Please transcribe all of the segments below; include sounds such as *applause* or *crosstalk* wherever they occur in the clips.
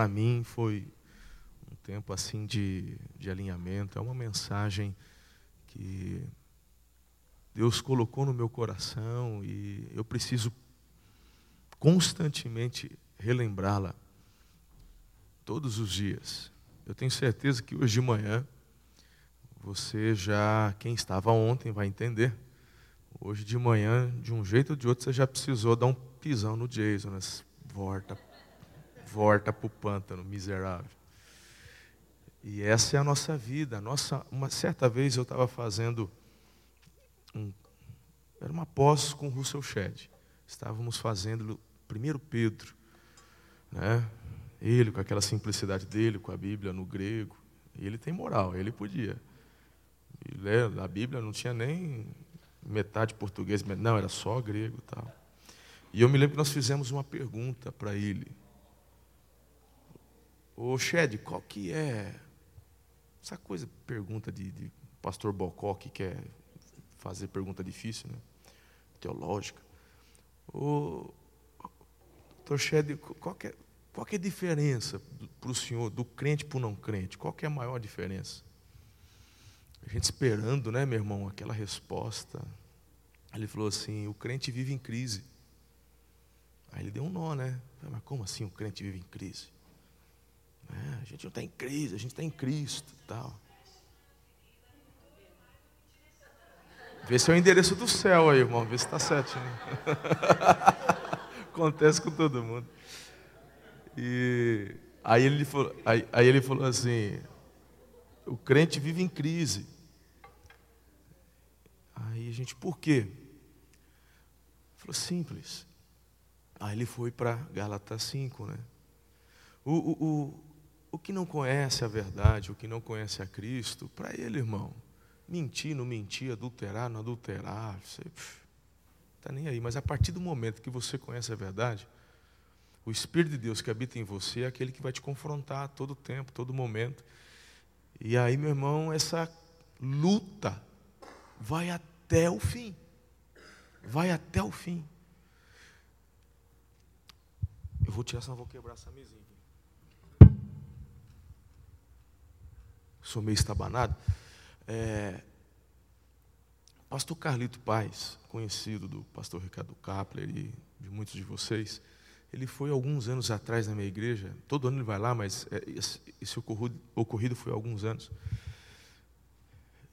para mim, foi um tempo assim de, de alinhamento. É uma mensagem que Deus colocou no meu coração e eu preciso constantemente relembrá-la todos os dias. Eu tenho certeza que hoje de manhã você já, quem estava ontem vai entender. Hoje de manhã, de um jeito ou de outro, você já precisou dar um pisão no Jason, né? volta, volta para o pântano, miserável. E essa é a nossa vida. Nossa, uma certa vez eu estava fazendo um, era uma pós com Russell Shedd. Estávamos fazendo primeiro Pedro, né? Ele com aquela simplicidade dele, com a Bíblia no grego. Ele tem moral, ele podia. a Bíblia não tinha nem metade português, não, era só grego tal. E eu me lembro que nós fizemos uma pergunta para ele. Ô Shed, qual que é essa coisa, pergunta de, de pastor Bocó que quer fazer pergunta difícil, né? teológica. Ô, doutor Shed, qual que é, qual que é a diferença para o senhor, do crente para o não crente? Qual que é a maior diferença? A gente esperando, né, meu irmão, aquela resposta. Ele falou assim: o crente vive em crise. Aí ele deu um nó, né? Mas como assim o crente vive em crise? É, a gente não está em crise, a gente está em Cristo tal. Vê se é o endereço do céu aí, irmão. Vê se está certinho. *laughs* Acontece com todo mundo. E aí ele falou, aí, aí ele falou assim: o crente vive em crise. Aí a gente, por quê? Falou, simples. Aí ele foi para Gálatas 5, né? O, o, o que não conhece a verdade, o que não conhece a Cristo, para ele, irmão, mentir, não mentir, adulterar, não adulterar, você está nem aí. Mas a partir do momento que você conhece a verdade, o Espírito de Deus que habita em você é aquele que vai te confrontar todo tempo, todo momento. E aí, meu irmão, essa luta vai até o fim. Vai até o fim. Eu vou tirar, senão eu vou quebrar essa mesinha. Sou meio estabanado. É, pastor Carlito Paz, conhecido do pastor Ricardo Kapler e de muitos de vocês, ele foi alguns anos atrás na minha igreja. Todo ano ele vai lá, mas é, esse ocorrido foi alguns anos.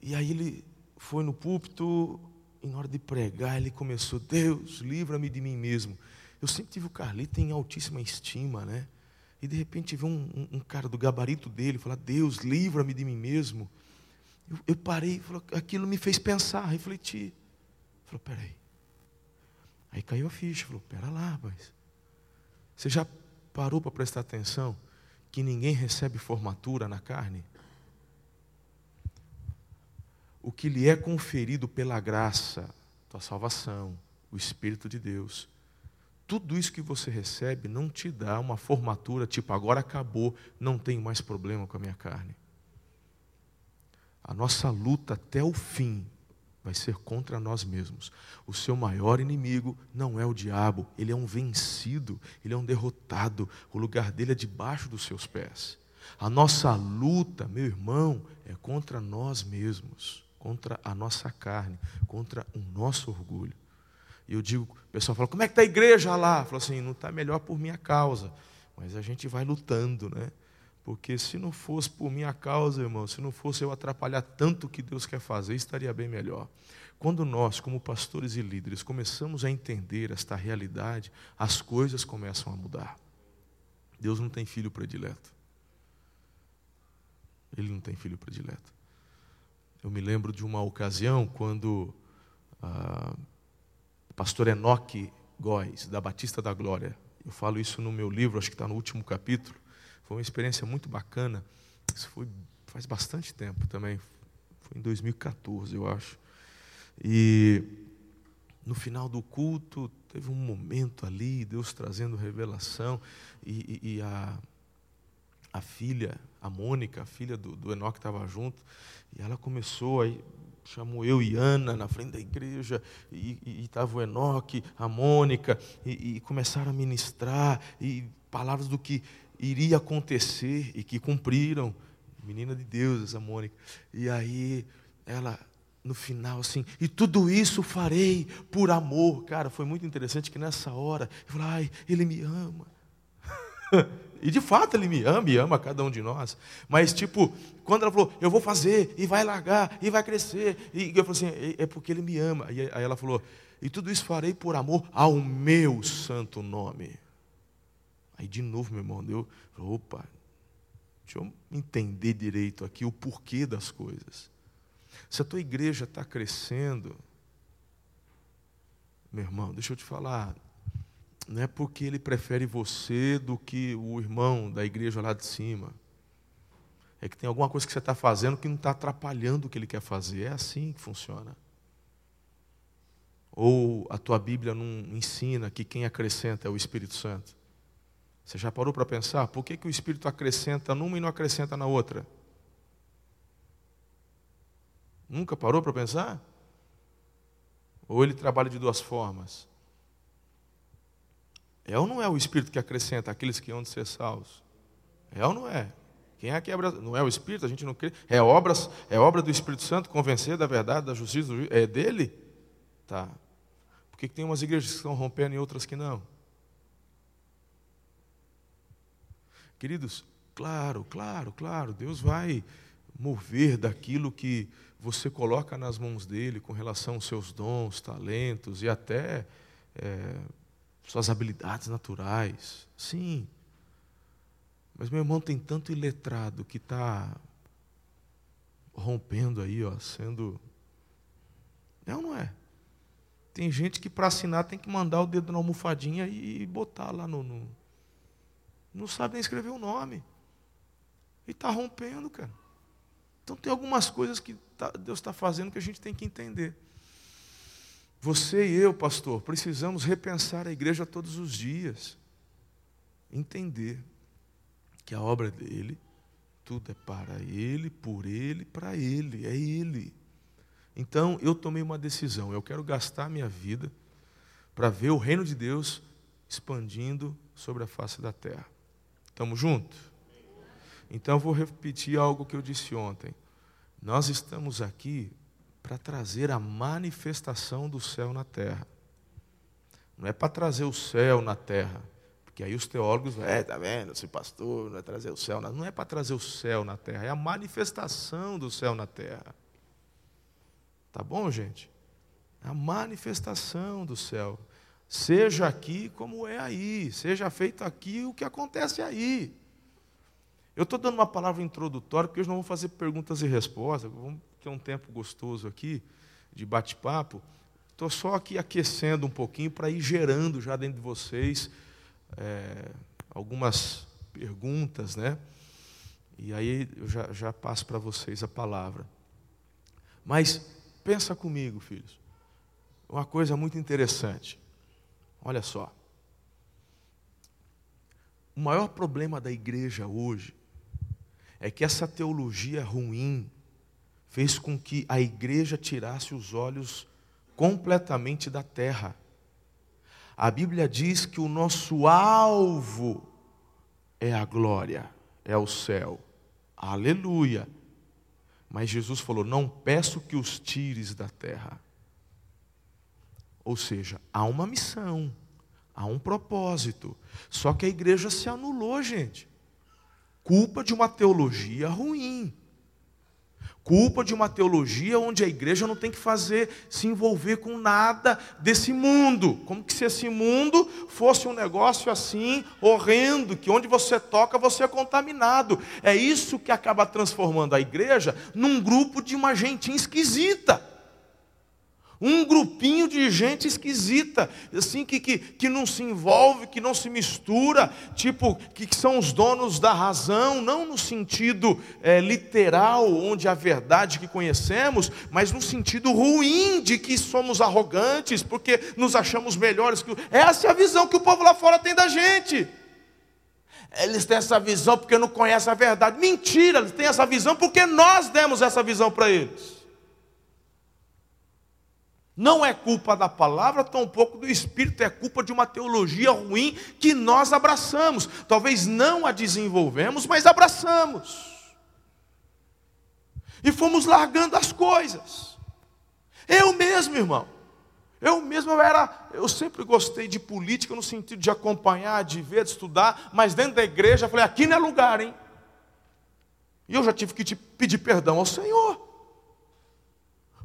E aí ele foi no púlpito e na hora de pregar ele começou: Deus, livra-me de mim mesmo. Eu sempre tive o Carlito em altíssima estima, né? E de repente vê um, um, um, cara do gabarito dele falar: Deus, livra-me de mim mesmo. Eu, eu parei, falou, aquilo me fez pensar, refletir. Falou: peraí. Aí caiu a ficha, falou: pera lá, rapaz. Você já parou para prestar atenção que ninguém recebe formatura na carne? O que lhe é conferido pela graça, tua salvação, o Espírito de Deus, tudo isso que você recebe não te dá uma formatura tipo, agora acabou, não tenho mais problema com a minha carne. A nossa luta até o fim vai ser contra nós mesmos. O seu maior inimigo não é o diabo, ele é um vencido, ele é um derrotado. O lugar dele é debaixo dos seus pés. A nossa luta, meu irmão, é contra nós mesmos, contra a nossa carne, contra o nosso orgulho. E eu digo, o pessoal fala, como é que está a igreja lá? Fala assim, não está melhor por minha causa. Mas a gente vai lutando, né? Porque se não fosse por minha causa, irmão, se não fosse eu atrapalhar tanto o que Deus quer fazer, estaria bem melhor. Quando nós, como pastores e líderes, começamos a entender esta realidade, as coisas começam a mudar. Deus não tem filho predileto. Ele não tem filho predileto. Eu me lembro de uma ocasião quando ah, pastor Enoque Góes, da Batista da Glória, eu falo isso no meu livro, acho que está no último capítulo, foi uma experiência muito bacana. Isso foi faz bastante tempo também. Foi em 2014, eu acho. E no final do culto, teve um momento ali, Deus trazendo revelação, e, e, e a, a filha, a Mônica, a filha do, do Enoque, estava junto, e ela começou, aí chamou eu e Ana na frente da igreja, e estava o Enoque, a Mônica, e, e começaram a ministrar, e palavras do que iria acontecer e que cumpriram. Menina de Deus, essa Mônica. E aí, ela, no final, assim, e tudo isso farei por amor. Cara, foi muito interessante que nessa hora, eu falei, ai, ele me ama. *laughs* e de fato ele me ama e ama cada um de nós. Mas, tipo, quando ela falou, eu vou fazer, e vai largar, e vai crescer, e eu falei assim, é, é porque ele me ama. E aí ela falou, e tudo isso farei por amor ao meu santo nome. Aí de novo, meu irmão, deu, opa, deixa eu entender direito aqui o porquê das coisas. Se a tua igreja está crescendo, meu irmão, deixa eu te falar, não é porque ele prefere você do que o irmão da igreja lá de cima. É que tem alguma coisa que você está fazendo que não está atrapalhando o que ele quer fazer. É assim que funciona. Ou a tua Bíblia não ensina que quem acrescenta é o Espírito Santo? Você já parou para pensar? Por que, que o Espírito acrescenta numa e não acrescenta na outra? Nunca parou para pensar? Ou ele trabalha de duas formas? É ou não é o Espírito que acrescenta aqueles que hão de ser salvos? É ou não é? Quem é que quebra? Não é o Espírito, a gente não crê. É, obras, é obra do Espírito Santo convencer da verdade, da justiça, é dele? Tá. Por que tem umas igrejas que estão rompendo e outras que não? Queridos, claro, claro, claro, Deus vai mover daquilo que você coloca nas mãos dele com relação aos seus dons, talentos e até é, suas habilidades naturais. Sim. Mas meu irmão tem tanto iletrado que está rompendo aí, ó, sendo. É ou não é? Tem gente que para assinar tem que mandar o dedo na almofadinha e botar lá no. no... Não sabe nem escrever o nome. E está rompendo, cara. Então tem algumas coisas que tá, Deus está fazendo que a gente tem que entender. Você e eu, pastor, precisamos repensar a igreja todos os dias. Entender que a obra dele, tudo é para ele, por ele, para ele, é ele. Então eu tomei uma decisão. Eu quero gastar minha vida para ver o reino de Deus expandindo sobre a face da terra. Estamos juntos? Então eu vou repetir algo que eu disse ontem. Nós estamos aqui para trazer a manifestação do céu na terra. Não é para trazer o céu na terra. Porque aí os teólogos, é, tá vendo, esse pastor não é trazer o céu, na... não é para trazer o céu na terra, é a manifestação do céu na terra. Tá bom, gente? A manifestação do céu. Seja aqui como é aí, seja feito aqui o que acontece aí. Eu estou dando uma palavra introdutória, porque hoje não vou fazer perguntas e respostas, vamos ter um tempo gostoso aqui, de bate-papo. Estou só aqui aquecendo um pouquinho para ir gerando já dentro de vocês é, algumas perguntas, né? E aí eu já, já passo para vocês a palavra. Mas Pensa comigo, filhos. Uma coisa muito interessante. Olha só. O maior problema da igreja hoje é que essa teologia ruim fez com que a igreja tirasse os olhos completamente da terra. A Bíblia diz que o nosso alvo é a glória, é o céu. Aleluia. Mas Jesus falou: Não peço que os tires da terra. Ou seja, há uma missão, há um propósito. Só que a igreja se anulou, gente. Culpa de uma teologia ruim culpa de uma teologia onde a igreja não tem que fazer, se envolver com nada desse mundo. Como que se esse mundo fosse um negócio assim, horrendo, que onde você toca você é contaminado. É isso que acaba transformando a igreja num grupo de uma gente esquisita. Um grupinho de gente esquisita, assim, que, que, que não se envolve, que não se mistura, tipo, que, que são os donos da razão, não no sentido é, literal, onde a verdade que conhecemos, mas no sentido ruim de que somos arrogantes, porque nos achamos melhores que. Essa é a visão que o povo lá fora tem da gente. Eles têm essa visão porque não conhecem a verdade. Mentira, eles têm essa visão porque nós demos essa visão para eles. Não é culpa da palavra, tampouco do Espírito, é culpa de uma teologia ruim que nós abraçamos. Talvez não a desenvolvemos, mas abraçamos. E fomos largando as coisas. Eu mesmo, irmão. Eu mesmo eu era, eu sempre gostei de política no sentido de acompanhar, de ver, de estudar, mas dentro da igreja eu falei, aqui não é lugar, hein? E eu já tive que te pedir perdão ao Senhor.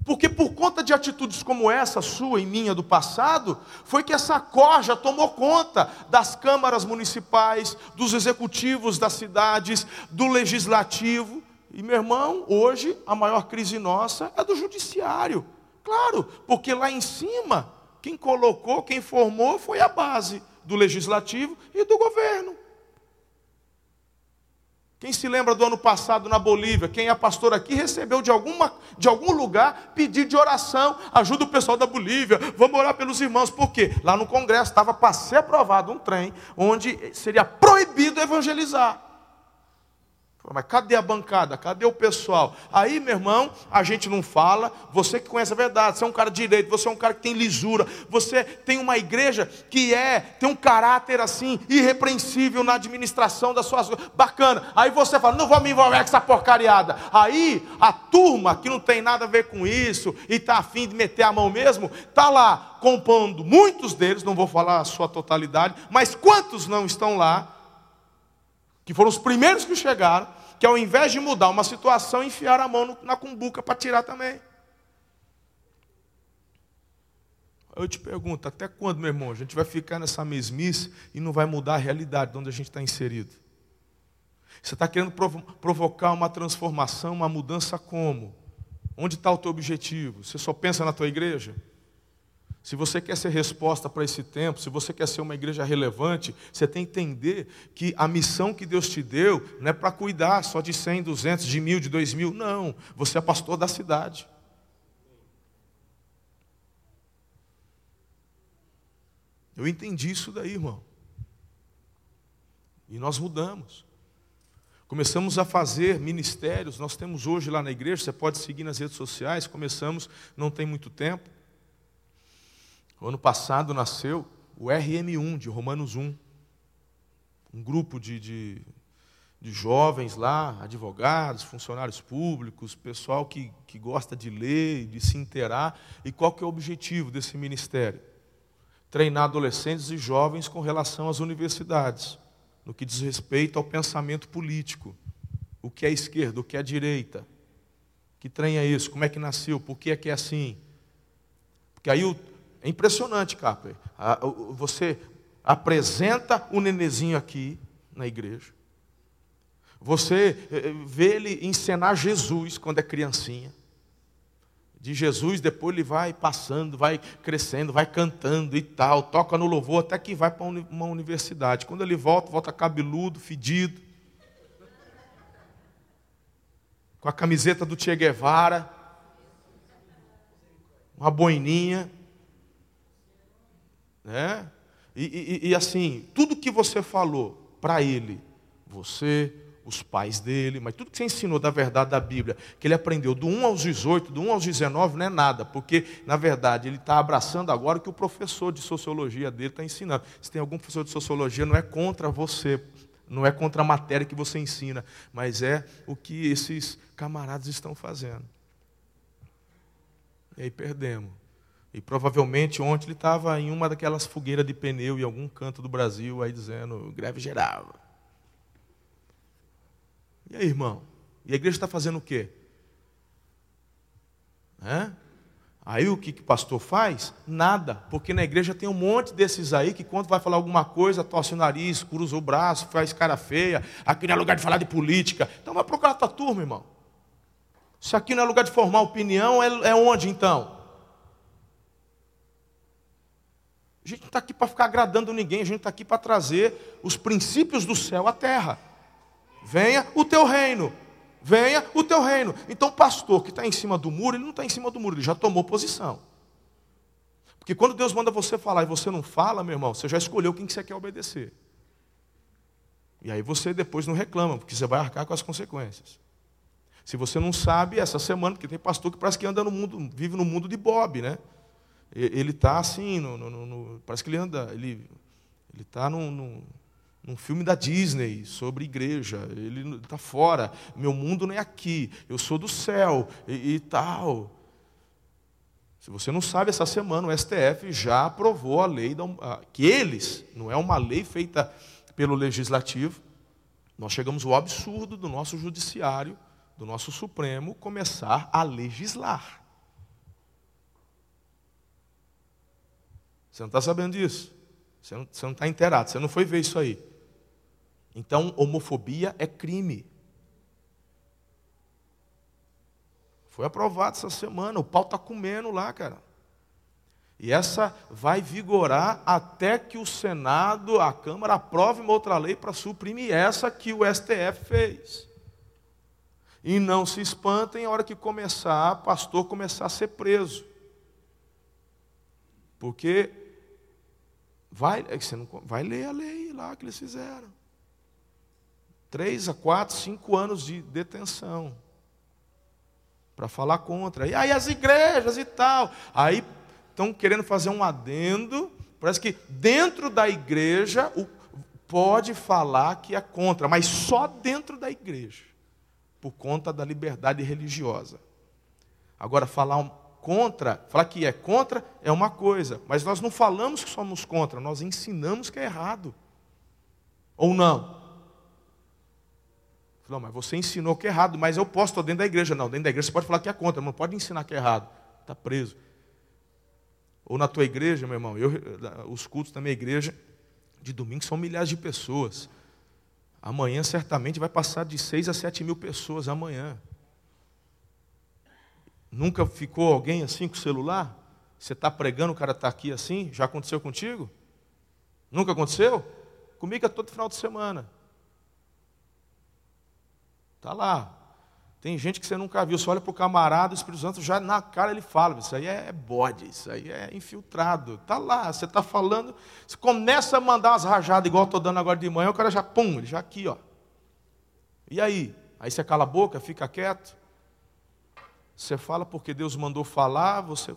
Porque por conta de atitudes como essa, sua e minha do passado, foi que essa corja tomou conta das câmaras municipais, dos executivos das cidades, do legislativo. E meu irmão, hoje a maior crise nossa é do judiciário. Claro, porque lá em cima, quem colocou, quem formou foi a base do legislativo e do governo. Quem se lembra do ano passado na Bolívia, quem é pastor aqui recebeu de, alguma, de algum lugar pedido de oração, ajuda o pessoal da Bolívia, vamos orar pelos irmãos. Por quê? Lá no Congresso estava para ser aprovado um trem onde seria proibido evangelizar. Mas cadê a bancada? Cadê o pessoal? Aí, meu irmão, a gente não fala. Você que conhece a verdade, você é um cara direito, você é um cara que tem lisura, você tem uma igreja que é, tem um caráter assim, irrepreensível na administração das suas coisas. Bacana. Aí você fala, não vou me envolver com essa porcariada. Aí a turma que não tem nada a ver com isso e está afim de meter a mão mesmo, está lá compondo muitos deles, não vou falar a sua totalidade, mas quantos não estão lá? Que foram os primeiros que chegaram, que ao invés de mudar uma situação, enfiaram a mão na cumbuca para tirar também. Eu te pergunto, até quando, meu irmão, a gente vai ficar nessa mesmice e não vai mudar a realidade de onde a gente está inserido? Você está querendo provocar uma transformação, uma mudança como? Onde está o teu objetivo? Você só pensa na tua igreja? Se você quer ser resposta para esse tempo, se você quer ser uma igreja relevante, você tem que entender que a missão que Deus te deu não é para cuidar só de 100, 200, de mil, de dois mil. Não. Você é pastor da cidade. Eu entendi isso daí, irmão. E nós mudamos. Começamos a fazer ministérios, nós temos hoje lá na igreja, você pode seguir nas redes sociais, começamos, não tem muito tempo. O ano passado nasceu o RM1 de Romanos 1. Um grupo de, de, de jovens lá, advogados, funcionários públicos, pessoal que, que gosta de ler, de se inteirar. E qual que é o objetivo desse ministério? Treinar adolescentes e jovens com relação às universidades, no que diz respeito ao pensamento político. O que é esquerda, o que é direita. Que trem é isso? Como é que nasceu? Por que é que é assim? Porque aí o, é impressionante, Capri. Você apresenta o nenezinho aqui na igreja. Você eh, eh, vê ele encenar Jesus quando é criancinha. De Jesus, depois ele vai passando, vai crescendo, vai cantando e tal, toca no louvor até que vai para uma universidade. Quando ele volta, volta cabeludo, fedido, com a camiseta do Che Guevara, uma boininha. Né? E, e, e assim, tudo que você falou para ele, você, os pais dele, mas tudo que você ensinou da verdade da Bíblia, que ele aprendeu do 1 aos 18, do 1 aos 19, não é nada, porque, na verdade, ele está abraçando agora o que o professor de sociologia dele está ensinando. Se tem algum professor de sociologia, não é contra você, não é contra a matéria que você ensina, mas é o que esses camaradas estão fazendo. E aí perdemos. E provavelmente ontem ele estava em uma daquelas fogueiras de pneu em algum canto do Brasil, aí dizendo, greve geral. E aí, irmão? E a igreja está fazendo o quê? É? Aí o que, que o pastor faz? Nada, porque na igreja tem um monte desses aí que quando vai falar alguma coisa, torce o nariz, cruza o braço, faz cara feia, aqui não é lugar de falar de política. Então vai procurar a tua turma, irmão. Se aqui não é lugar de formar opinião, é, é onde então? A gente não está aqui para ficar agradando ninguém, a gente está aqui para trazer os princípios do céu à terra. Venha o teu reino, venha o teu reino. Então, o pastor que está em cima do muro, ele não está em cima do muro, ele já tomou posição. Porque quando Deus manda você falar e você não fala, meu irmão, você já escolheu quem que você quer obedecer. E aí você depois não reclama, porque você vai arcar com as consequências. Se você não sabe, essa semana, porque tem pastor que parece que anda no mundo, vive no mundo de Bob, né? Ele está assim, no, no, no, parece que ele anda, ele está num, num filme da Disney sobre igreja. Ele está fora. Meu mundo não é aqui. Eu sou do céu e, e tal. Se você não sabe, essa semana o STF já aprovou a lei da, que eles, não é uma lei feita pelo legislativo. Nós chegamos ao absurdo do nosso judiciário, do nosso Supremo, começar a legislar. Você não está sabendo disso? Você não está inteirado, você não foi ver isso aí. Então, homofobia é crime. Foi aprovado essa semana, o pau está comendo lá, cara. E essa vai vigorar até que o Senado, a Câmara, aprove uma outra lei para suprimir essa que o STF fez. E não se espantem a hora que começar, pastor começar a ser preso. Porque Vai, é você não, vai ler a lei lá que eles fizeram. Três a quatro, cinco anos de detenção. Para falar contra. E aí as igrejas e tal. Aí estão querendo fazer um adendo. Parece que dentro da igreja o, pode falar que é contra, mas só dentro da igreja. Por conta da liberdade religiosa. Agora, falar um, contra, falar que é contra é uma coisa, mas nós não falamos que somos contra, nós ensinamos que é errado. Ou não? Não, mas você ensinou que é errado, mas eu posso, estar dentro da igreja. Não, dentro da igreja você pode falar que é contra, mas não pode ensinar que é errado. Está preso. Ou na tua igreja, meu irmão, eu, os cultos da minha igreja de domingo são milhares de pessoas. Amanhã certamente vai passar de 6 a 7 mil pessoas amanhã. Nunca ficou alguém assim com o celular? Você está pregando, o cara está aqui assim? Já aconteceu contigo? Nunca aconteceu? Comigo é todo final de semana. Está lá. Tem gente que você nunca viu. Você olha para o camarada, o Espírito Santo já na cara ele fala: Isso aí é bode, isso aí é infiltrado. Está lá, você está falando. Você começa a mandar umas rajadas, igual estou dando agora de manhã, o cara já, pum, ele já aqui, ó. E aí? Aí você cala a boca, fica quieto. Você fala porque Deus mandou falar, você.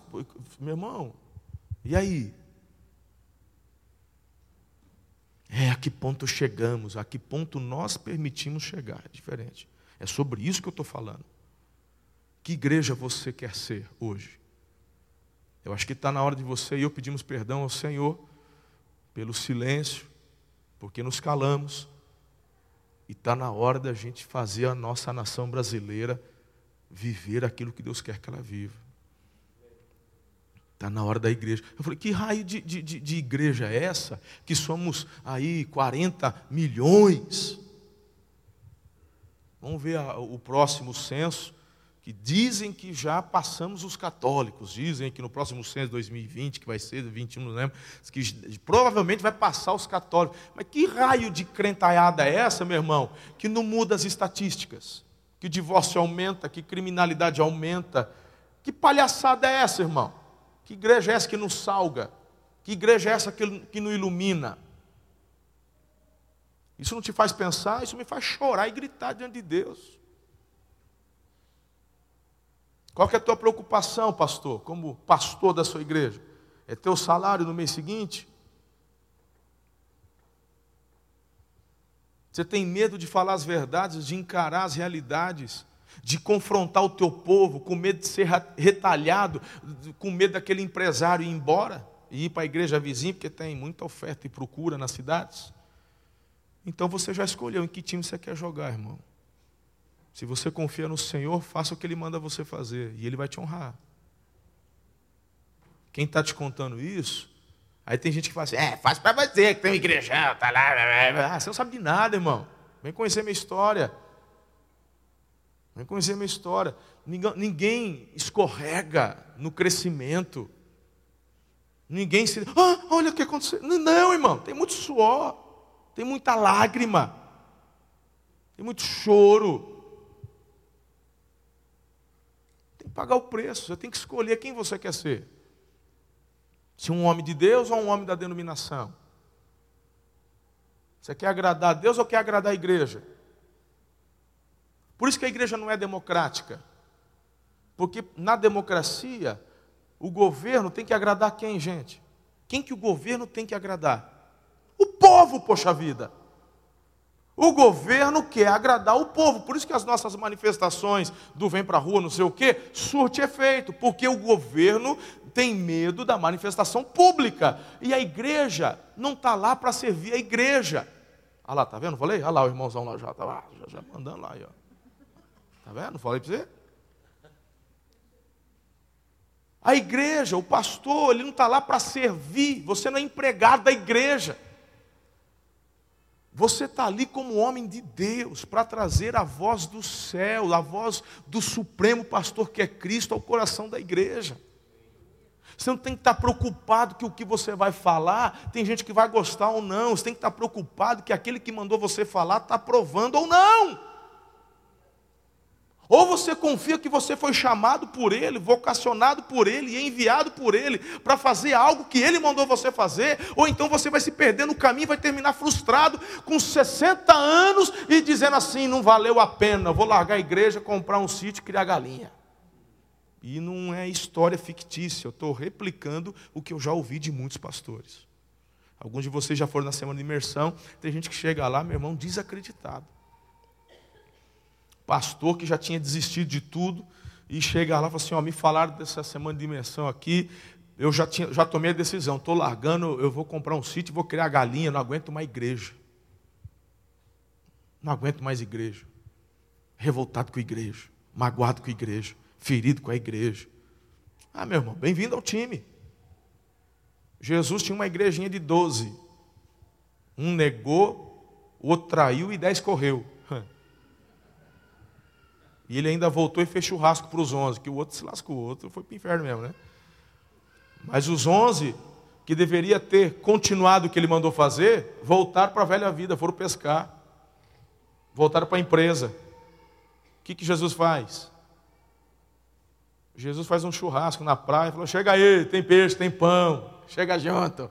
Meu irmão, e aí? É a que ponto chegamos, a que ponto nós permitimos chegar. É diferente. É sobre isso que eu estou falando. Que igreja você quer ser hoje? Eu acho que está na hora de você e eu pedimos perdão ao Senhor pelo silêncio, porque nos calamos. E está na hora da gente fazer a nossa nação brasileira viver aquilo que Deus quer que ela viva. Está na hora da igreja. Eu falei, que raio de, de, de igreja é essa? Que somos aí 40 milhões. Vamos ver a, o próximo censo, que dizem que já passamos os católicos. Dizem que no próximo censo 2020, que vai ser 21, não lembro, que provavelmente vai passar os católicos. Mas que raio de crentaiada é essa, meu irmão, que não muda as estatísticas? Que divórcio aumenta, que criminalidade aumenta. Que palhaçada é essa, irmão? Que igreja é essa que nos salga? Que igreja é essa que, que nos ilumina? Isso não te faz pensar, isso me faz chorar e gritar diante de Deus. Qual é a tua preocupação, pastor, como pastor da sua igreja? É teu salário no mês seguinte? Você tem medo de falar as verdades, de encarar as realidades, de confrontar o teu povo, com medo de ser retalhado, com medo daquele empresário ir embora e ir para a igreja vizinha, porque tem muita oferta e procura nas cidades. Então você já escolheu em que time você quer jogar, irmão. Se você confia no Senhor, faça o que Ele manda você fazer e Ele vai te honrar. Quem está te contando isso Aí tem gente que fala assim, é, faz para você, que tem um igrejão, tá lá. Ah, você não sabe de nada, irmão. Vem conhecer minha história. Vem conhecer minha história. Ninguém, ninguém escorrega no crescimento. Ninguém se. Ah, olha o que aconteceu. Não, irmão, tem muito suor, tem muita lágrima, tem muito choro. Tem que pagar o preço, você tem que escolher quem você quer ser. Se um homem de Deus ou um homem da denominação? Você quer agradar a Deus ou quer agradar a igreja? Por isso que a igreja não é democrática. Porque na democracia, O governo tem que agradar quem, gente? Quem que o governo tem que agradar? O povo, poxa vida. O governo quer agradar o povo, por isso que as nossas manifestações do vem para rua, não sei o quê, surte efeito, porque o governo tem medo da manifestação pública. E a igreja não está lá para servir a igreja. Olha lá, tá vendo? Falei? Olha lá o irmãozão lá já, tá já, já mandando lá aí, ó. Tá vendo? Falei para você? A igreja, o pastor, ele não está lá para servir, você não é empregado da igreja. Você está ali como homem de Deus para trazer a voz do céu, a voz do Supremo Pastor que é Cristo ao coração da igreja. Você não tem que estar preocupado que o que você vai falar, tem gente que vai gostar ou não. Você tem que estar preocupado que aquele que mandou você falar está aprovando ou não. Ou você confia que você foi chamado por Ele, vocacionado por Ele e enviado por Ele para fazer algo que Ele mandou você fazer, ou então você vai se perder no caminho vai terminar frustrado com 60 anos e dizendo assim: não valeu a pena, vou largar a igreja, comprar um sítio e criar galinha. E não é história fictícia, eu estou replicando o que eu já ouvi de muitos pastores. Alguns de vocês já foram na semana de imersão, tem gente que chega lá, meu irmão, desacreditado pastor que já tinha desistido de tudo, e chega lá e fala assim: ó, me falaram dessa semana de imersão aqui, eu já, tinha, já tomei a decisão, estou largando, eu vou comprar um sítio, vou criar galinha, não aguento mais igreja. Não aguento mais igreja. Revoltado com a igreja, magoado com a igreja, ferido com a igreja. Ah, meu irmão, bem-vindo ao time. Jesus tinha uma igrejinha de doze. Um negou, o outro traiu e dez correu. E ele ainda voltou e fez churrasco para os onze, que o outro se lascou, o outro foi para o inferno mesmo, né? Mas os onze, que deveria ter continuado o que ele mandou fazer, voltaram para a velha vida, foram pescar. Voltaram para a empresa. O que, que Jesus faz? Jesus faz um churrasco na praia, falou: chega aí, tem peixe, tem pão, chega junto.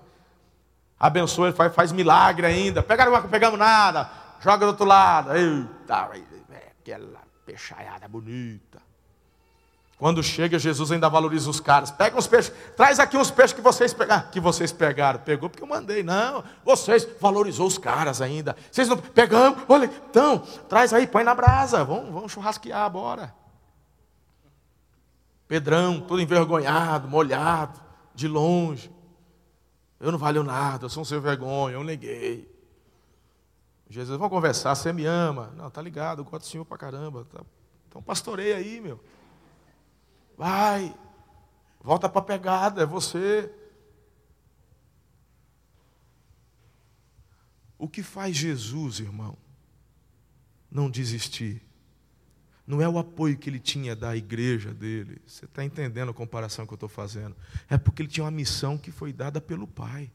Abençoa, faz, faz milagre ainda. Pegaram, não pegamos nada, joga do outro lado. Eita, aquela peixaiada bonita. Quando chega, Jesus ainda valoriza os caras. Pega uns peixes, traz aqui uns peixes que vocês pegaram. Que vocês pegaram. Pegou porque eu mandei. Não, vocês valorizou os caras ainda. Vocês não pegamos, olha, então, traz aí, põe na brasa. Vamos, vamos churrasquear, bora. Pedrão, todo envergonhado, molhado, de longe. Eu não valho nada, eu sou um sem vergonha, eu neguei. Jesus, vamos conversar, você me ama. Não, tá ligado, eu gosto do Senhor pra caramba. Tá. Então pastoreia aí, meu. Vai, volta para a pegada, é você. O que faz Jesus, irmão, não desistir? Não é o apoio que ele tinha da igreja dele. Você está entendendo a comparação que eu estou fazendo? É porque ele tinha uma missão que foi dada pelo Pai.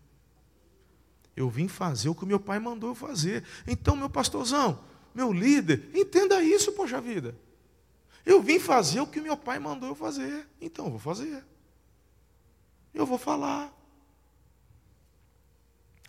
Eu vim fazer o que meu pai mandou eu fazer. Então, meu pastorzão, meu líder, entenda isso, poxa vida. Eu vim fazer o que meu pai mandou eu fazer. Então, eu vou fazer. Eu vou falar.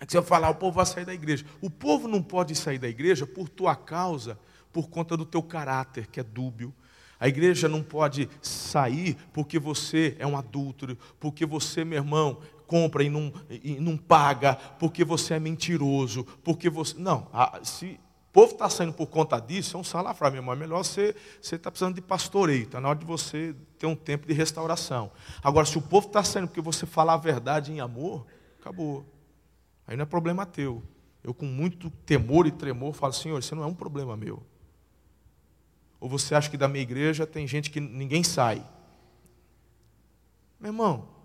É que se eu falar, o povo vai sair da igreja. O povo não pode sair da igreja por tua causa, por conta do teu caráter, que é dúbio. A igreja não pode sair porque você é um adúltero, porque você, meu irmão, compra e não, e não paga, porque você é mentiroso, porque você. Não, se o povo está saindo por conta disso, é um salafrá, meu irmão. É melhor você estar tá precisando de pastoreio, está na hora de você ter um tempo de restauração. Agora, se o povo está saindo porque você fala a verdade em amor, acabou. Aí não é problema teu. Eu, com muito temor e tremor, falo, Senhor, isso não é um problema meu. Ou você acha que da minha igreja tem gente que ninguém sai? Meu irmão,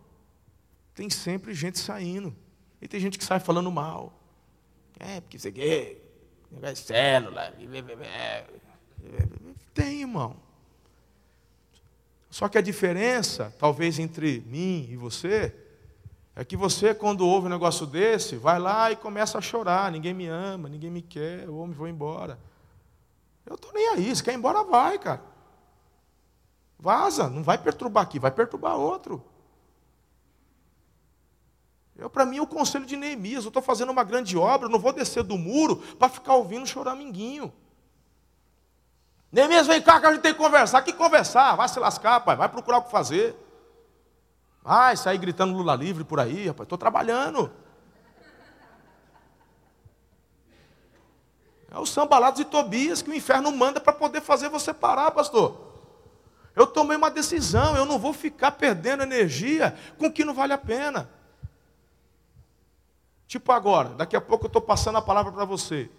tem sempre gente saindo. E tem gente que sai falando mal. É, porque você quer, negócio de célula. Tem, irmão. Só que a diferença, talvez, entre mim e você, é que você, quando ouve um negócio desse, vai lá e começa a chorar. Ninguém me ama, ninguém me quer, eu me vou embora. Eu estou nem aí, se quer ir embora, vai, cara. Vaza, não vai perturbar aqui, vai perturbar outro. Eu, para mim, é o conselho de Neemias. Eu estou fazendo uma grande obra, não vou descer do muro para ficar ouvindo choraminguinho. Neemias, vem cá que a gente tem que conversar. Que conversar? Vai se lascar, pai. Vai procurar o que fazer. Vai sair gritando Lula livre por aí, rapaz. Estou trabalhando. É o sambalados e Tobias que o inferno manda para poder fazer você parar, pastor. Eu tomei uma decisão, eu não vou ficar perdendo energia com o que não vale a pena. Tipo agora, daqui a pouco eu estou passando a palavra para você.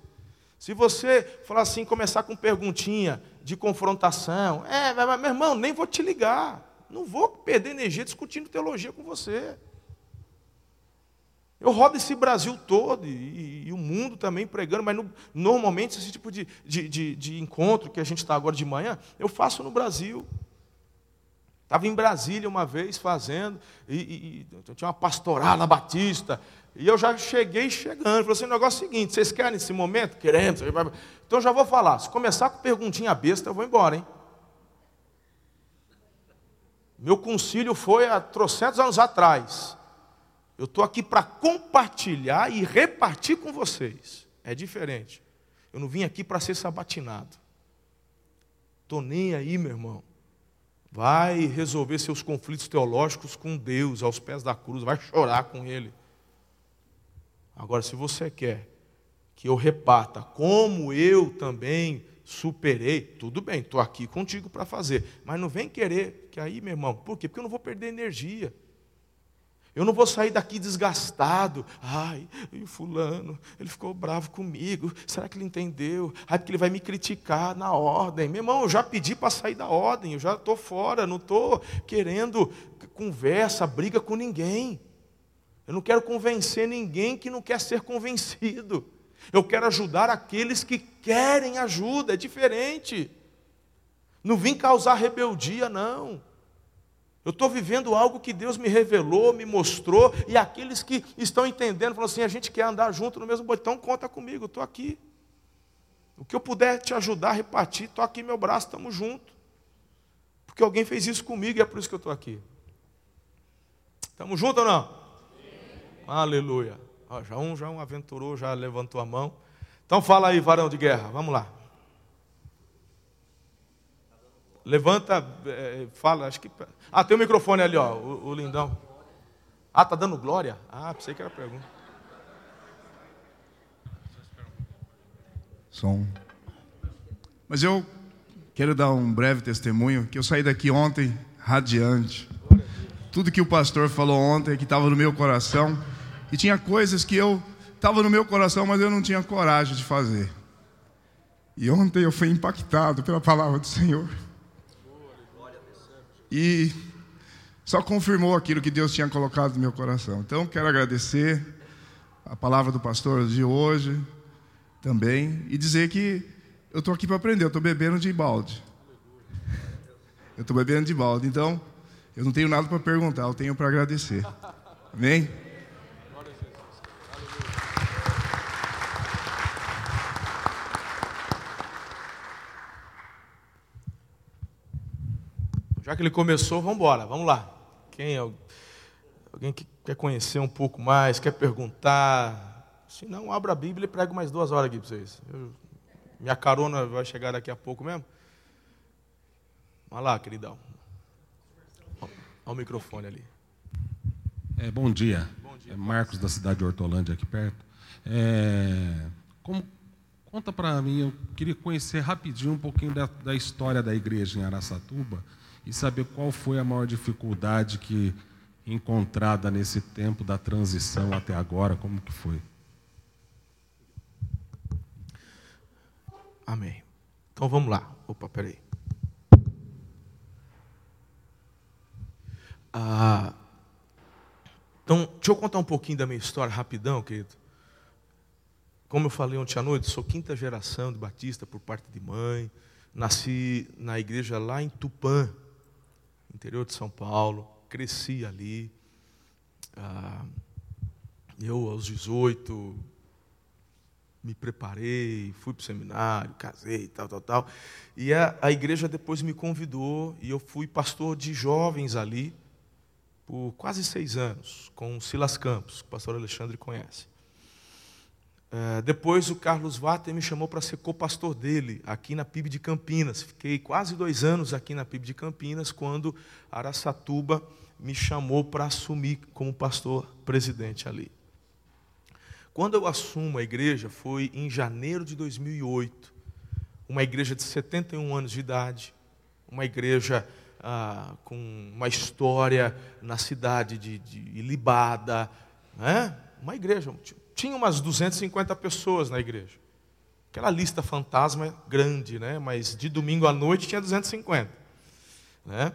Se você falar assim, começar com perguntinha de confrontação, é, meu irmão, nem vou te ligar. Não vou perder energia discutindo teologia com você. Eu rodo esse Brasil todo e, e, e o mundo também pregando, mas no, normalmente esse tipo de, de, de, de encontro que a gente está agora de manhã, eu faço no Brasil. Estava em Brasília uma vez fazendo, e, e, tinha uma pastorada batista, e eu já cheguei chegando. Falei assim: o negócio é o seguinte: vocês querem esse momento? Queremos. Então já vou falar. Se começar com perguntinha besta, eu vou embora, hein? Meu concílio foi há trocentos anos atrás. Eu estou aqui para compartilhar e repartir com vocês. É diferente. Eu não vim aqui para ser sabatinado. Estou nem aí, meu irmão. Vai resolver seus conflitos teológicos com Deus, aos pés da cruz, vai chorar com Ele. Agora, se você quer que eu reparta como eu também superei, tudo bem, estou aqui contigo para fazer. Mas não vem querer, que aí, meu irmão, por quê? Porque eu não vou perder energia. Eu não vou sair daqui desgastado. Ai, e o fulano, ele ficou bravo comigo. Será que ele entendeu? Ai, porque ele vai me criticar na ordem. Meu irmão, eu já pedi para sair da ordem, eu já estou fora, não estou querendo conversa, briga com ninguém. Eu não quero convencer ninguém que não quer ser convencido. Eu quero ajudar aqueles que querem ajuda, é diferente. Não vim causar rebeldia, não. Eu estou vivendo algo que Deus me revelou, me mostrou, e aqueles que estão entendendo, falam assim: a gente quer andar junto no mesmo botão, conta comigo, estou aqui. O que eu puder te ajudar repartir, estou aqui, meu braço, estamos juntos. Porque alguém fez isso comigo e é por isso que eu estou aqui. Estamos juntos ou não? Aleluia. Ó, já um, já um aventurou, já levantou a mão. Então fala aí, varão de guerra, vamos lá. Levanta, é, fala, acho que. Ah, tem o um microfone ali, ó, o, o, lindão. Ah, tá dando glória? Ah, pensei que era pergunta. Som. Mas eu quero dar um breve testemunho, que eu saí daqui ontem radiante. Tudo que o pastor falou ontem, que estava no meu coração, e tinha coisas que eu estava no meu coração, mas eu não tinha coragem de fazer. E ontem eu fui impactado pela palavra do Senhor. E só confirmou aquilo que Deus tinha colocado no meu coração. Então, quero agradecer a palavra do pastor de hoje também e dizer que eu estou aqui para aprender, eu estou bebendo de balde. Eu estou bebendo de balde, então eu não tenho nada para perguntar, eu tenho para agradecer. Amém? Já que ele começou, vamos embora, vamos lá. Quem é alguém que quer conhecer um pouco mais, quer perguntar? Se não, abra a Bíblia e prego mais duas horas aqui para vocês. Eu, minha carona vai chegar daqui a pouco mesmo. Vai lá, queridão. Olha o microfone ali. É, bom dia. Bom dia. É Marcos da cidade de Hortolândia, aqui perto. É, como, conta para mim, eu queria conhecer rapidinho um pouquinho da, da história da igreja em Araçatuba e saber qual foi a maior dificuldade que encontrada nesse tempo da transição até agora, como que foi? Amém. Então vamos lá. Opa, peraí. Ah, então, deixa eu contar um pouquinho da minha história rapidão, querido. Como eu falei ontem à noite, sou quinta geração de batista por parte de mãe. Nasci na igreja lá em Tupã, interior de São Paulo, cresci ali. Ah, eu, aos 18, me preparei, fui para o seminário, casei, tal, tal, tal. E a, a igreja depois me convidou e eu fui pastor de jovens ali por quase seis anos, com Silas Campos, que o pastor Alexandre conhece. É, depois o Carlos Vater me chamou para ser co-pastor dele, aqui na PIB de Campinas. Fiquei quase dois anos aqui na PIB de Campinas, quando Araçatuba me chamou para assumir como pastor presidente ali. Quando eu assumo a igreja foi em janeiro de 2008, uma igreja de 71 anos de idade, uma igreja ah, com uma história na cidade de, de Ilibada, né? uma igreja, tinha umas 250 pessoas na igreja. Aquela lista fantasma é grande, né? mas de domingo à noite tinha 250. Né?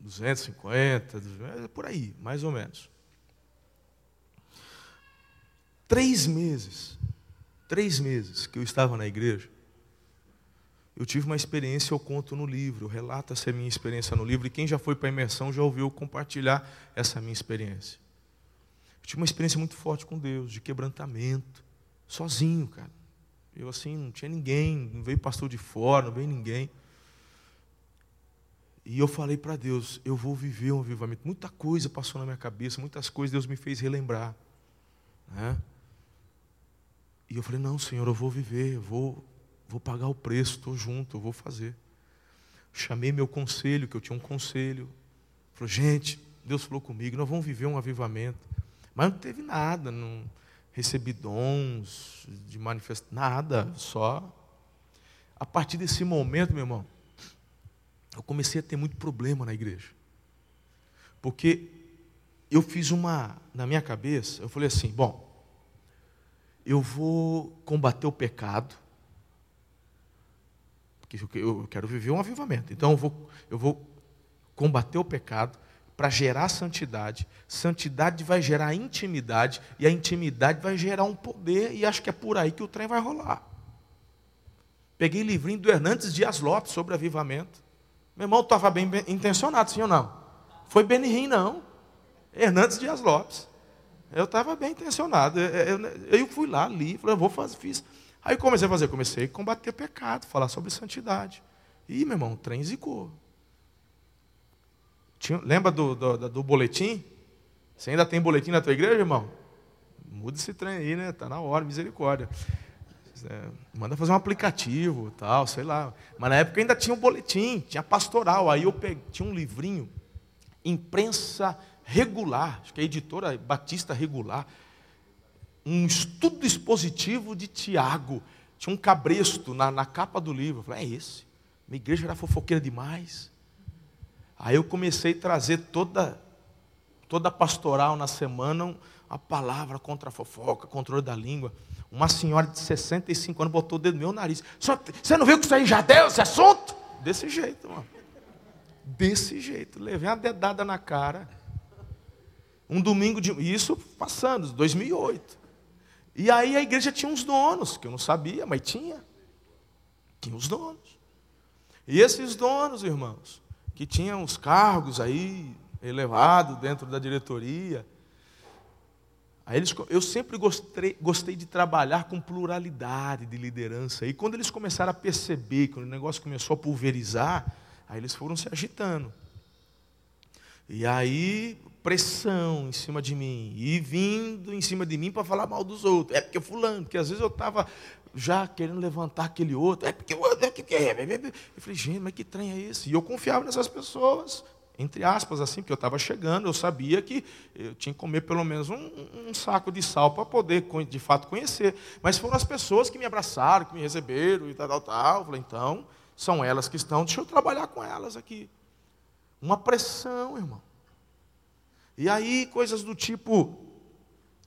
250, é por aí, mais ou menos. Três meses, três meses que eu estava na igreja, eu tive uma experiência, eu conto no livro, relato essa minha experiência no livro, e quem já foi para a imersão já ouviu compartilhar essa minha experiência. Tive uma experiência muito forte com Deus, de quebrantamento, sozinho, cara. Eu assim, não tinha ninguém, não veio pastor de fora, não veio ninguém. E eu falei para Deus, eu vou viver um avivamento. Muita coisa passou na minha cabeça, muitas coisas Deus me fez relembrar. Né? E eu falei, não, Senhor, eu vou viver, eu vou Vou pagar o preço, estou junto, eu vou fazer. Chamei meu conselho, que eu tinha um conselho. Falou, gente, Deus falou comigo, nós vamos viver um avivamento. Mas não teve nada, não recebi dons de manifestação, nada, só. A partir desse momento, meu irmão, eu comecei a ter muito problema na igreja. Porque eu fiz uma, na minha cabeça, eu falei assim: bom, eu vou combater o pecado, porque eu quero viver um avivamento. Então eu vou, eu vou combater o pecado para gerar santidade. Santidade vai gerar intimidade e a intimidade vai gerar um poder e acho que é por aí que o trem vai rolar. Peguei livrinho do Hernandes Dias Lopes sobre avivamento. Meu irmão estava bem, bem intencionado, sim ou não? Foi Benihim, não. Hernandes Dias Lopes. Eu estava bem intencionado. Eu, eu, eu, fui lá, li, falei, eu vou fazer, fiz. Aí comecei a fazer, comecei a combater pecado, falar sobre santidade. Ih, meu irmão, o trem zicou. Tinha, lembra do, do, do, boletim? Você ainda tem boletim na tua igreja, irmão? Muda esse trem aí, né? Está na hora, misericórdia. É, manda fazer um aplicativo, tal, sei lá. Mas na época ainda tinha um boletim, tinha pastoral. Aí eu peguei, tinha um livrinho, imprensa regular, acho que é a editora Batista Regular um estudo expositivo de Tiago. Tinha um cabresto na, na capa do livro. Eu falei, é esse. Minha igreja era fofoqueira demais. Aí eu comecei a trazer toda, toda pastoral na semana a palavra contra a fofoca, controle da língua. Uma senhora de 65 anos botou o dedo no meu nariz. Você não viu que isso aí já deu, esse assunto? Desse jeito, mano. Desse jeito. Levei uma dedada na cara. Um domingo de. Isso passando, 2008. E aí a igreja tinha uns donos, que eu não sabia, mas tinha. Tinha os donos. E esses donos, irmãos, que tinham os cargos aí elevados dentro da diretoria, aí eles, eu sempre gostei, gostei de trabalhar com pluralidade de liderança. E quando eles começaram a perceber, quando o negócio começou a pulverizar, aí eles foram se agitando. E aí pressão em cima de mim e vindo em cima de mim para falar mal dos outros. É porque fulano, porque às vezes eu estava já querendo levantar aquele outro. É porque o outro é que é. Eu falei, gente, mas que trem é esse? E eu confiava nessas pessoas, entre aspas, assim, porque eu estava chegando, eu sabia que eu tinha que comer pelo menos um, um saco de sal para poder, de fato, conhecer. Mas foram as pessoas que me abraçaram, que me receberam e tal, tal, tal. Eu falei, então, são elas que estão, deixa eu trabalhar com elas aqui. Uma pressão, irmão. E aí, coisas do tipo,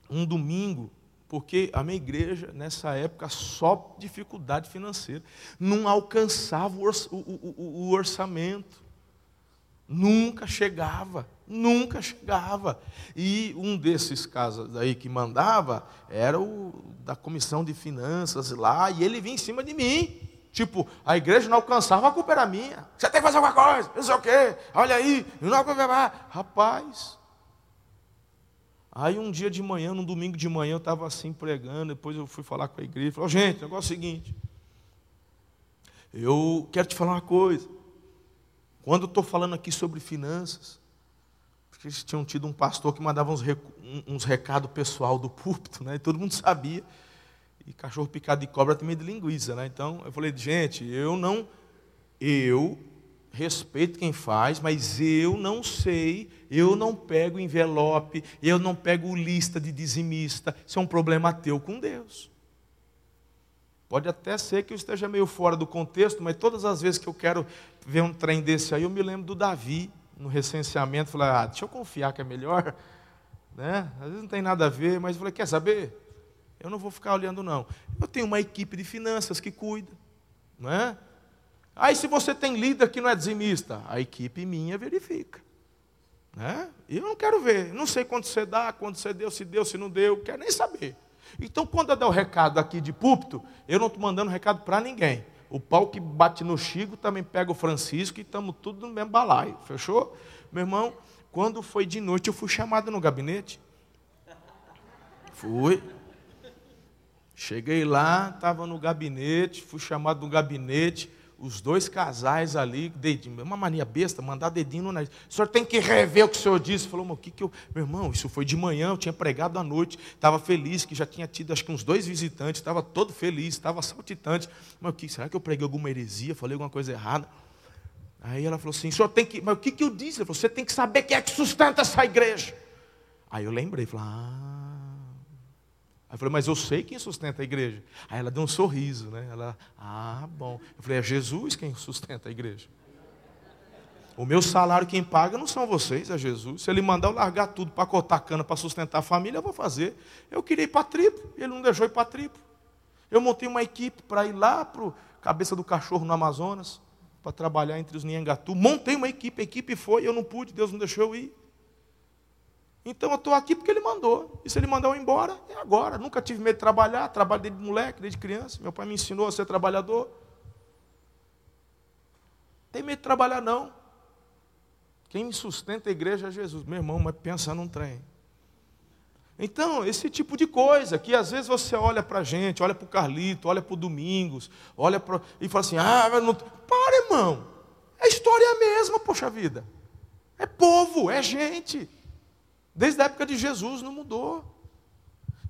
um domingo, porque a minha igreja, nessa época, só dificuldade financeira, não alcançava o, orçamento. Nunca chegava, nunca chegava. E um desses casos aí que mandava era o da comissão de finanças lá, e ele vinha em cima de mim. Tipo, a igreja não alcançava, a culpa era minha. Você tem que fazer alguma coisa, não sei o quê, olha aí, não Rapaz, Aí um dia de manhã, num domingo de manhã, eu estava assim pregando, depois eu fui falar com a igreja, falou, gente, o negócio é o seguinte, eu quero te falar uma coisa. Quando eu estou falando aqui sobre finanças, porque eles tinham tido um pastor que mandava uns, rec... uns recados pessoal do púlpito, né? E todo mundo sabia. E cachorro picado de cobra medo de linguiça, né? Então eu falei, gente, eu não, eu respeito quem faz, mas eu não sei, eu não pego envelope, eu não pego lista de dizimista. Isso é um problema teu com Deus. Pode até ser que eu esteja meio fora do contexto, mas todas as vezes que eu quero ver um trem desse aí, eu me lembro do Davi, no recenseamento, falei, ah, deixa eu confiar que é melhor. *laughs* Né? Às vezes não tem nada a ver, mas eu falei, quer saber? Eu não vou ficar olhando, não. Eu tenho uma equipe de finanças que cuida. Não é? Aí, se você tem líder que não é dizimista, a equipe minha verifica. Né? Eu não quero ver. Não sei quanto você dá, quanto você deu, se deu, se não deu, quero nem saber. Então, quando eu der o recado aqui de púlpito, eu não estou mandando recado para ninguém. O pau que bate no Chico também pega o Francisco e estamos tudo no mesmo balaio. Fechou? Meu irmão, quando foi de noite, eu fui chamado no gabinete. Fui. Cheguei lá, estava no gabinete, fui chamado no gabinete os dois casais ali, dedinho, uma mania besta, mandar dedinho no nariz. O senhor tem que rever o que o senhor disse. Falou, mas o que que eu. Meu irmão, isso foi de manhã, eu tinha pregado à noite, estava feliz, que já tinha tido acho que uns dois visitantes, estava todo feliz, estava saltitante. Mas o que? Será que eu preguei alguma heresia, falei alguma coisa errada? Aí ela falou assim: senhor tem que. Mas o que, que eu disse? Ela falou: você tem que saber quem é que sustenta essa igreja. Aí eu lembrei, falei, ah. Aí eu falei, mas eu sei quem sustenta a igreja. Aí ela deu um sorriso, né? Ela, ah, bom. Eu falei, é Jesus quem sustenta a igreja. O meu salário quem paga não são vocês, é Jesus. Se ele mandar eu largar tudo para cortar cana para sustentar a família, eu vou fazer. Eu queria ir para a tribo, ele não deixou ir para a tribo. Eu montei uma equipe para ir lá para o cabeça do cachorro no Amazonas, para trabalhar entre os Niangatu. Montei uma equipe, a equipe foi, eu não pude, Deus não deixou eu ir. Então eu estou aqui porque ele mandou. E se ele mandar eu embora, é agora. Nunca tive medo de trabalhar, trabalho desde moleque, desde criança. Meu pai me ensinou a ser trabalhador. Tem medo de trabalhar, não. Quem me sustenta a igreja é Jesus. Meu irmão, mas pensa num trem. Então, esse tipo de coisa, que às vezes você olha para a gente, olha para o Carlito, olha para o Domingos, olha e fala assim: ah, não. Para, irmão. É história mesma, poxa vida. É povo, é gente. Desde a época de Jesus não mudou.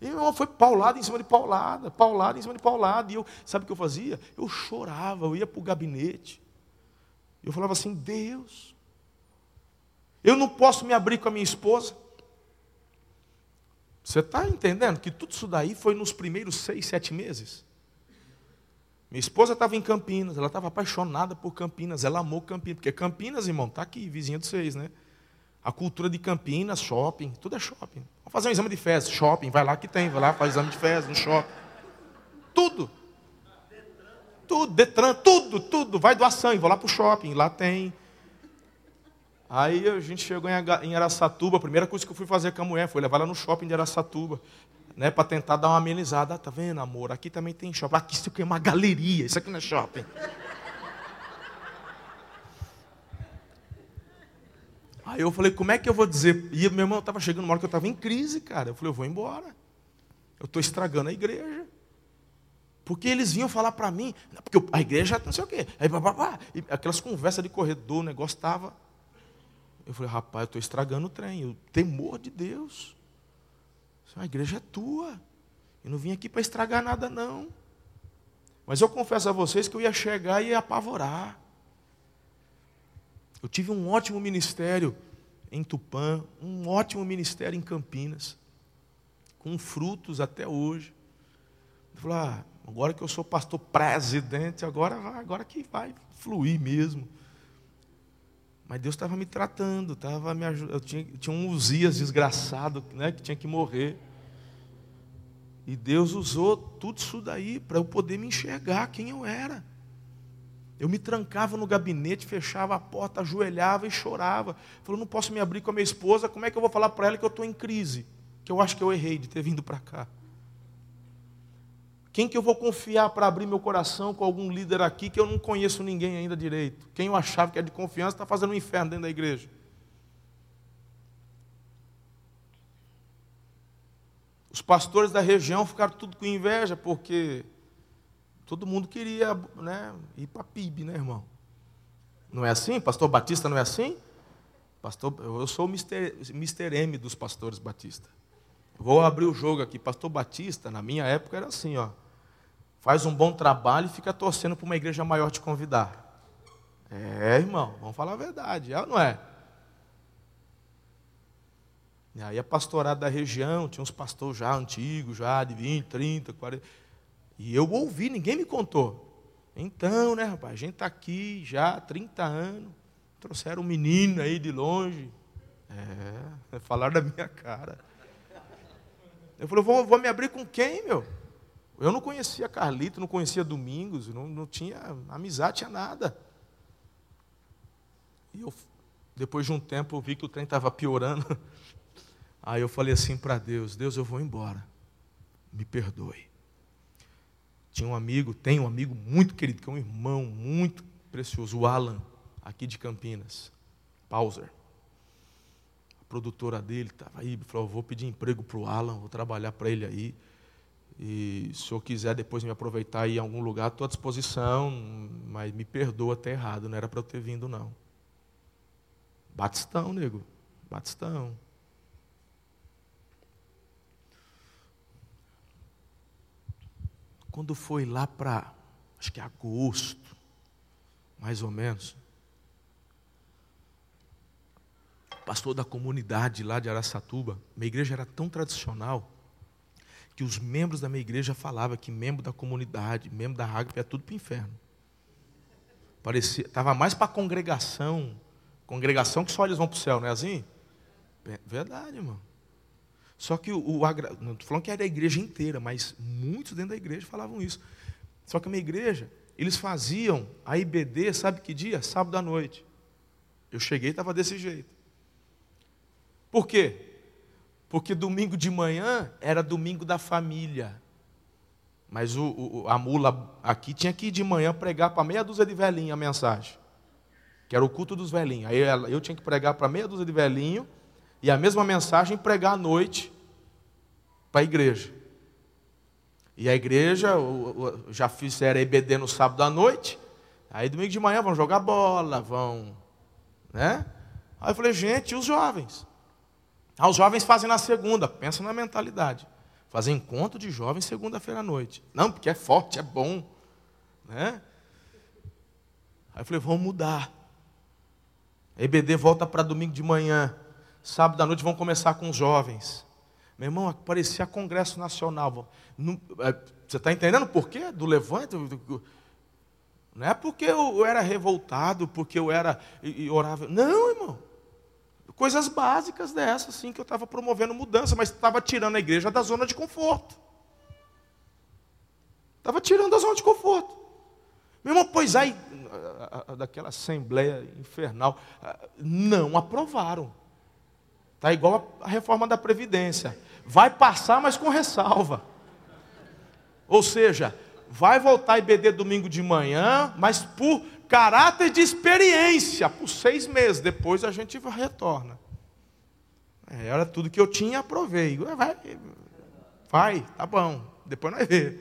E meu foi paulada em cima de paulada, paulada em cima de paulada. E eu, sabe o que eu fazia? Eu chorava, eu ia para o gabinete. Eu falava assim: Deus, eu não posso me abrir com a minha esposa. Você está entendendo que tudo isso daí foi nos primeiros seis, sete meses? Minha esposa estava em Campinas, ela estava apaixonada por Campinas, ela amou Campinas, porque Campinas, irmão, está aqui, vizinha de vocês, né? A cultura de Campinas, shopping, tudo é shopping. Vamos fazer um exame de fezes, shopping, vai lá que tem, vai lá, faz exame de fezes no shopping. Tudo. Tudo, Detran, tudo, tudo. Vai doar sangue, vou lá para o shopping, lá tem. Aí a gente chegou em Araçatuba, a primeira coisa que eu fui fazer com a mulher foi levar ela no shopping de Araçatuba, né, para tentar dar uma amenizada. Ah, tá vendo, amor? Aqui também tem shopping. Aqui isso aqui é uma galeria, isso aqui não é shopping. Aí eu falei, como é que eu vou dizer? E meu irmão estava chegando uma hora que eu estava em crise, cara. Eu falei, eu vou embora. Eu estou estragando a igreja. Porque eles vinham falar para mim, porque a igreja não sei o quê. Aí, e aquelas conversas de corredor, o negócio estava. Eu falei, rapaz, eu estou estragando o trem. O temor de Deus. A igreja é tua. Eu não vim aqui para estragar nada, não. Mas eu confesso a vocês que eu ia chegar e ia apavorar. Eu tive um ótimo ministério em Tupã, um ótimo ministério em Campinas, com frutos até hoje. Eu falei, ah, agora que eu sou pastor presidente, agora, agora que vai fluir mesmo. Mas Deus estava me tratando, estava me ajudando. Eu tinha, tinha um Uzias desgraçado né, que tinha que morrer. E Deus usou tudo isso daí para eu poder me enxergar quem eu era. Eu me trancava no gabinete, fechava a porta, ajoelhava e chorava. Falou, não posso me abrir com a minha esposa, como é que eu vou falar para ela que eu estou em crise? Que eu acho que eu errei de ter vindo para cá. Quem que eu vou confiar para abrir meu coração com algum líder aqui que eu não conheço ninguém ainda direito? Quem eu achava que é de confiança está fazendo um inferno dentro da igreja. Os pastores da região ficaram tudo com inveja, porque Todo mundo queria né, ir para PIB, né, irmão? Não é assim? Pastor Batista não é assim? Pastor, eu sou o Mr. M dos pastores Batista. Vou abrir o jogo aqui. Pastor Batista, na minha época, era assim, ó. Faz um bom trabalho e fica torcendo para uma igreja maior te convidar. É, irmão, vamos falar a verdade, é não é? E aí a pastorada da região, tinha uns pastores já antigos, já de 20, 30, 40. E eu ouvi, ninguém me contou. Então, né, rapaz, a gente está aqui já há 30 anos, trouxeram um menino aí de longe. É, *laughs* falaram da minha cara. Eu falei, vou, vou me abrir com quem, meu? Eu não conhecia Carlito, não conhecia Domingos, não, não tinha amizade, tinha nada. E eu, depois de um tempo, eu vi que o trem estava piorando. *laughs* Aí eu falei assim para Deus: Deus, eu vou embora. Me perdoe. Tinha um amigo, tem um amigo muito querido, que é um irmão muito precioso, o Alan, aqui de Campinas, Pauser. A produtora dele estava aí, falou: vou pedir emprego para o Alan, vou trabalhar para ele aí. E se eu quiser depois me aproveitar aí em algum lugar, estou à disposição, mas me perdoa ter errado, não era para eu ter vindo, não. Batistão, nego. Batistão. Quando foi lá para, acho que agosto, mais ou menos, pastor da comunidade lá de Araçatuba, minha igreja era tão tradicional que os membros da minha igreja falavam que membro da comunidade, membro da Ágape é tudo para o inferno. Parecia, estava mais para a congregação, congregação que só eles vão para o céu, não é assim? Verdade, irmão. Só que o, o não estou falando que era a igreja inteira, mas muitos dentro da igreja falavam isso. Só que a minha igreja, eles faziam a IBD, sabe que dia? Sábado à noite. Eu cheguei e estava desse jeito. Por quê? Porque domingo de manhã era domingo da família. Mas o, o, a mula aqui tinha que ir de manhã pregar para meia dúzia de velhinhos a mensagem. Que era o culto dos velhinhos. Aí eu tinha que pregar para meia dúzia de velhinhos e a mesma mensagem pregar à noite para a igreja. E a igreja, já fizeram EBD no sábado à noite, aí domingo de manhã vão jogar bola, vão. Né? Aí eu falei, gente, e os jovens? Ah, os jovens fazem na segunda, pensa na mentalidade. Fazem encontro de jovens segunda-feira à noite. Não, porque é forte, é bom. Né? Aí eu falei, vamos mudar. A EBD volta para domingo de manhã. Sábado à noite vão começar com os jovens. Meu irmão, parecia Congresso Nacional. É, você está entendendo por quê? Do levante? Não é porque eu era revoltado, porque eu era e, orava. Não, irmão. Coisas básicas dessas, assim, que eu estava promovendo mudança, mas estava tirando a igreja da zona de conforto. Estava tirando da zona de conforto. Meu irmão, pois aí, daquela assembleia infernal, não aprovaram. Está igual a reforma da Previdência. Vai passar, mas com ressalva. Ou seja, vai voltar IBD domingo de manhã, mas por caráter de experiência, por seis meses. Depois a gente retorna. É, era tudo que eu tinha, aprovei. Vai, vai, tá bom. Depois nós vê.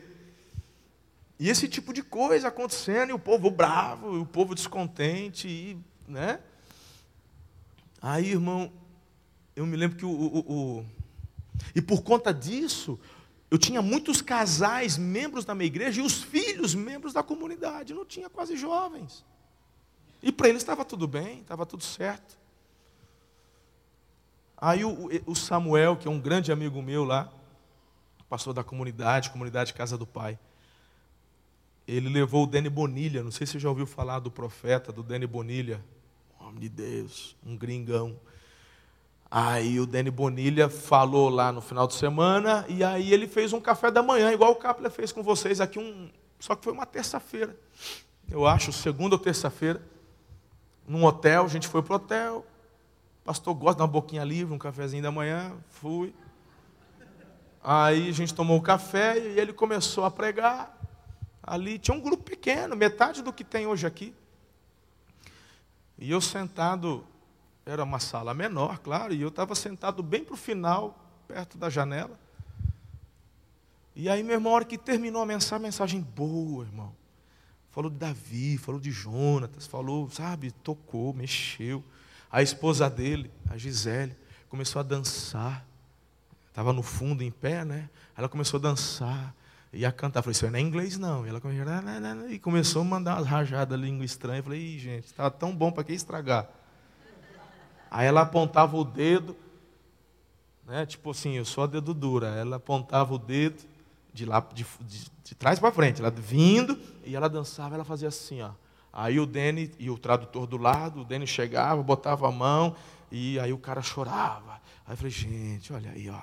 E esse tipo de coisa acontecendo, e o povo bravo, e o povo descontente, e, né? Aí, irmão, eu me lembro que o, o, o, E por conta disso, eu tinha muitos casais, membros da minha igreja, e os filhos, membros da comunidade. Não tinha quase jovens. E para eles estava tudo bem, estava tudo certo. Aí o, o Samuel, que é um grande amigo meu lá, pastor da comunidade, comunidade Casa do Pai, ele levou o Dani Bonilha, não sei se você já ouviu falar do profeta, do Dani Bonilha, homem de Deus, um gringão. Aí o Dani Bonilha falou lá no final de semana, e aí ele fez um café da manhã, igual o Capler fez com vocês aqui, um... só que foi uma terça-feira. Eu acho, segunda ou terça-feira, num hotel, a gente foi para o hotel, o pastor gosta de uma boquinha livre, um cafezinho da manhã, fui. Aí a gente tomou o café e ele começou a pregar. Ali tinha um grupo pequeno, metade do que tem hoje aqui. E eu sentado era uma sala menor, claro, e eu estava sentado bem para o final, perto da janela. E aí, meu irmão, a hora que terminou a mensagem, mensagem boa, irmão. Falou de Davi, falou de Jonatas, falou, sabe, tocou, mexeu. A esposa dele, a Gisele, começou a dançar. Estava no fundo, em pé, né? Ela começou a dançar. ia cantar. Eu falei, isso não é inglês não. E ela começou, e começou a mandar umas rajadas língua estranha. Eu falei, gente, estava tão bom para que estragar? Aí ela apontava o dedo, né? tipo assim, eu sou a dedo dura. Ela apontava o dedo de lá de, de, de trás para frente, ela vindo, e ela dançava, ela fazia assim, ó. Aí o Dene e o tradutor do lado, o Dene chegava, botava a mão, e aí o cara chorava. Aí eu falei, gente, olha aí, ó.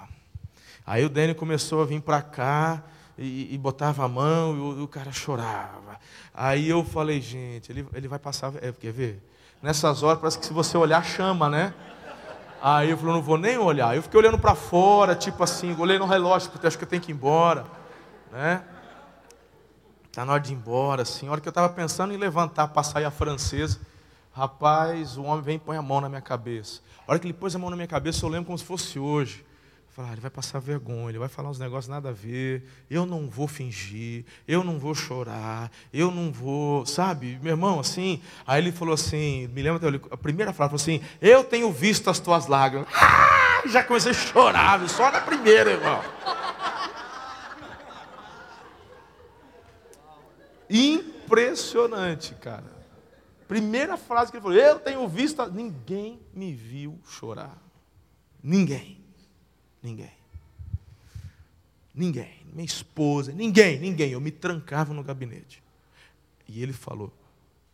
Aí o Dene começou a vir para cá, e, e, botava a mão e o, o, cara chorava. Aí eu falei, gente, ele, ele vai passar. É, quer ver? Nessas horas parece que se você olhar, chama, né? Aí eu falei, não vou nem olhar. Eu fiquei olhando para fora, tipo assim, olhei no relógio, porque acho que eu tenho que ir embora. Né? Está na hora de ir embora, assim. A hora que eu estava pensando em levantar para sair a francesa, rapaz, o homem vem e põe a mão na minha cabeça. A hora que ele pôs a mão na minha cabeça, eu lembro como se fosse hoje. Falar, ah, ele vai passar vergonha, ele vai falar uns negócios nada a ver. Eu não vou fingir, eu não vou chorar, eu não vou, sabe, meu irmão, assim. Aí ele falou assim, me lembra a primeira frase, falou assim: Eu tenho visto as tuas lágrimas. Ah, já comecei a chorar, só na primeira, irmão. Impressionante, cara. Primeira frase que ele falou: Eu tenho visto. Ninguém me viu chorar. Ninguém. Ninguém. Ninguém. Minha esposa, ninguém, ninguém. Eu me trancava no gabinete. E ele falou: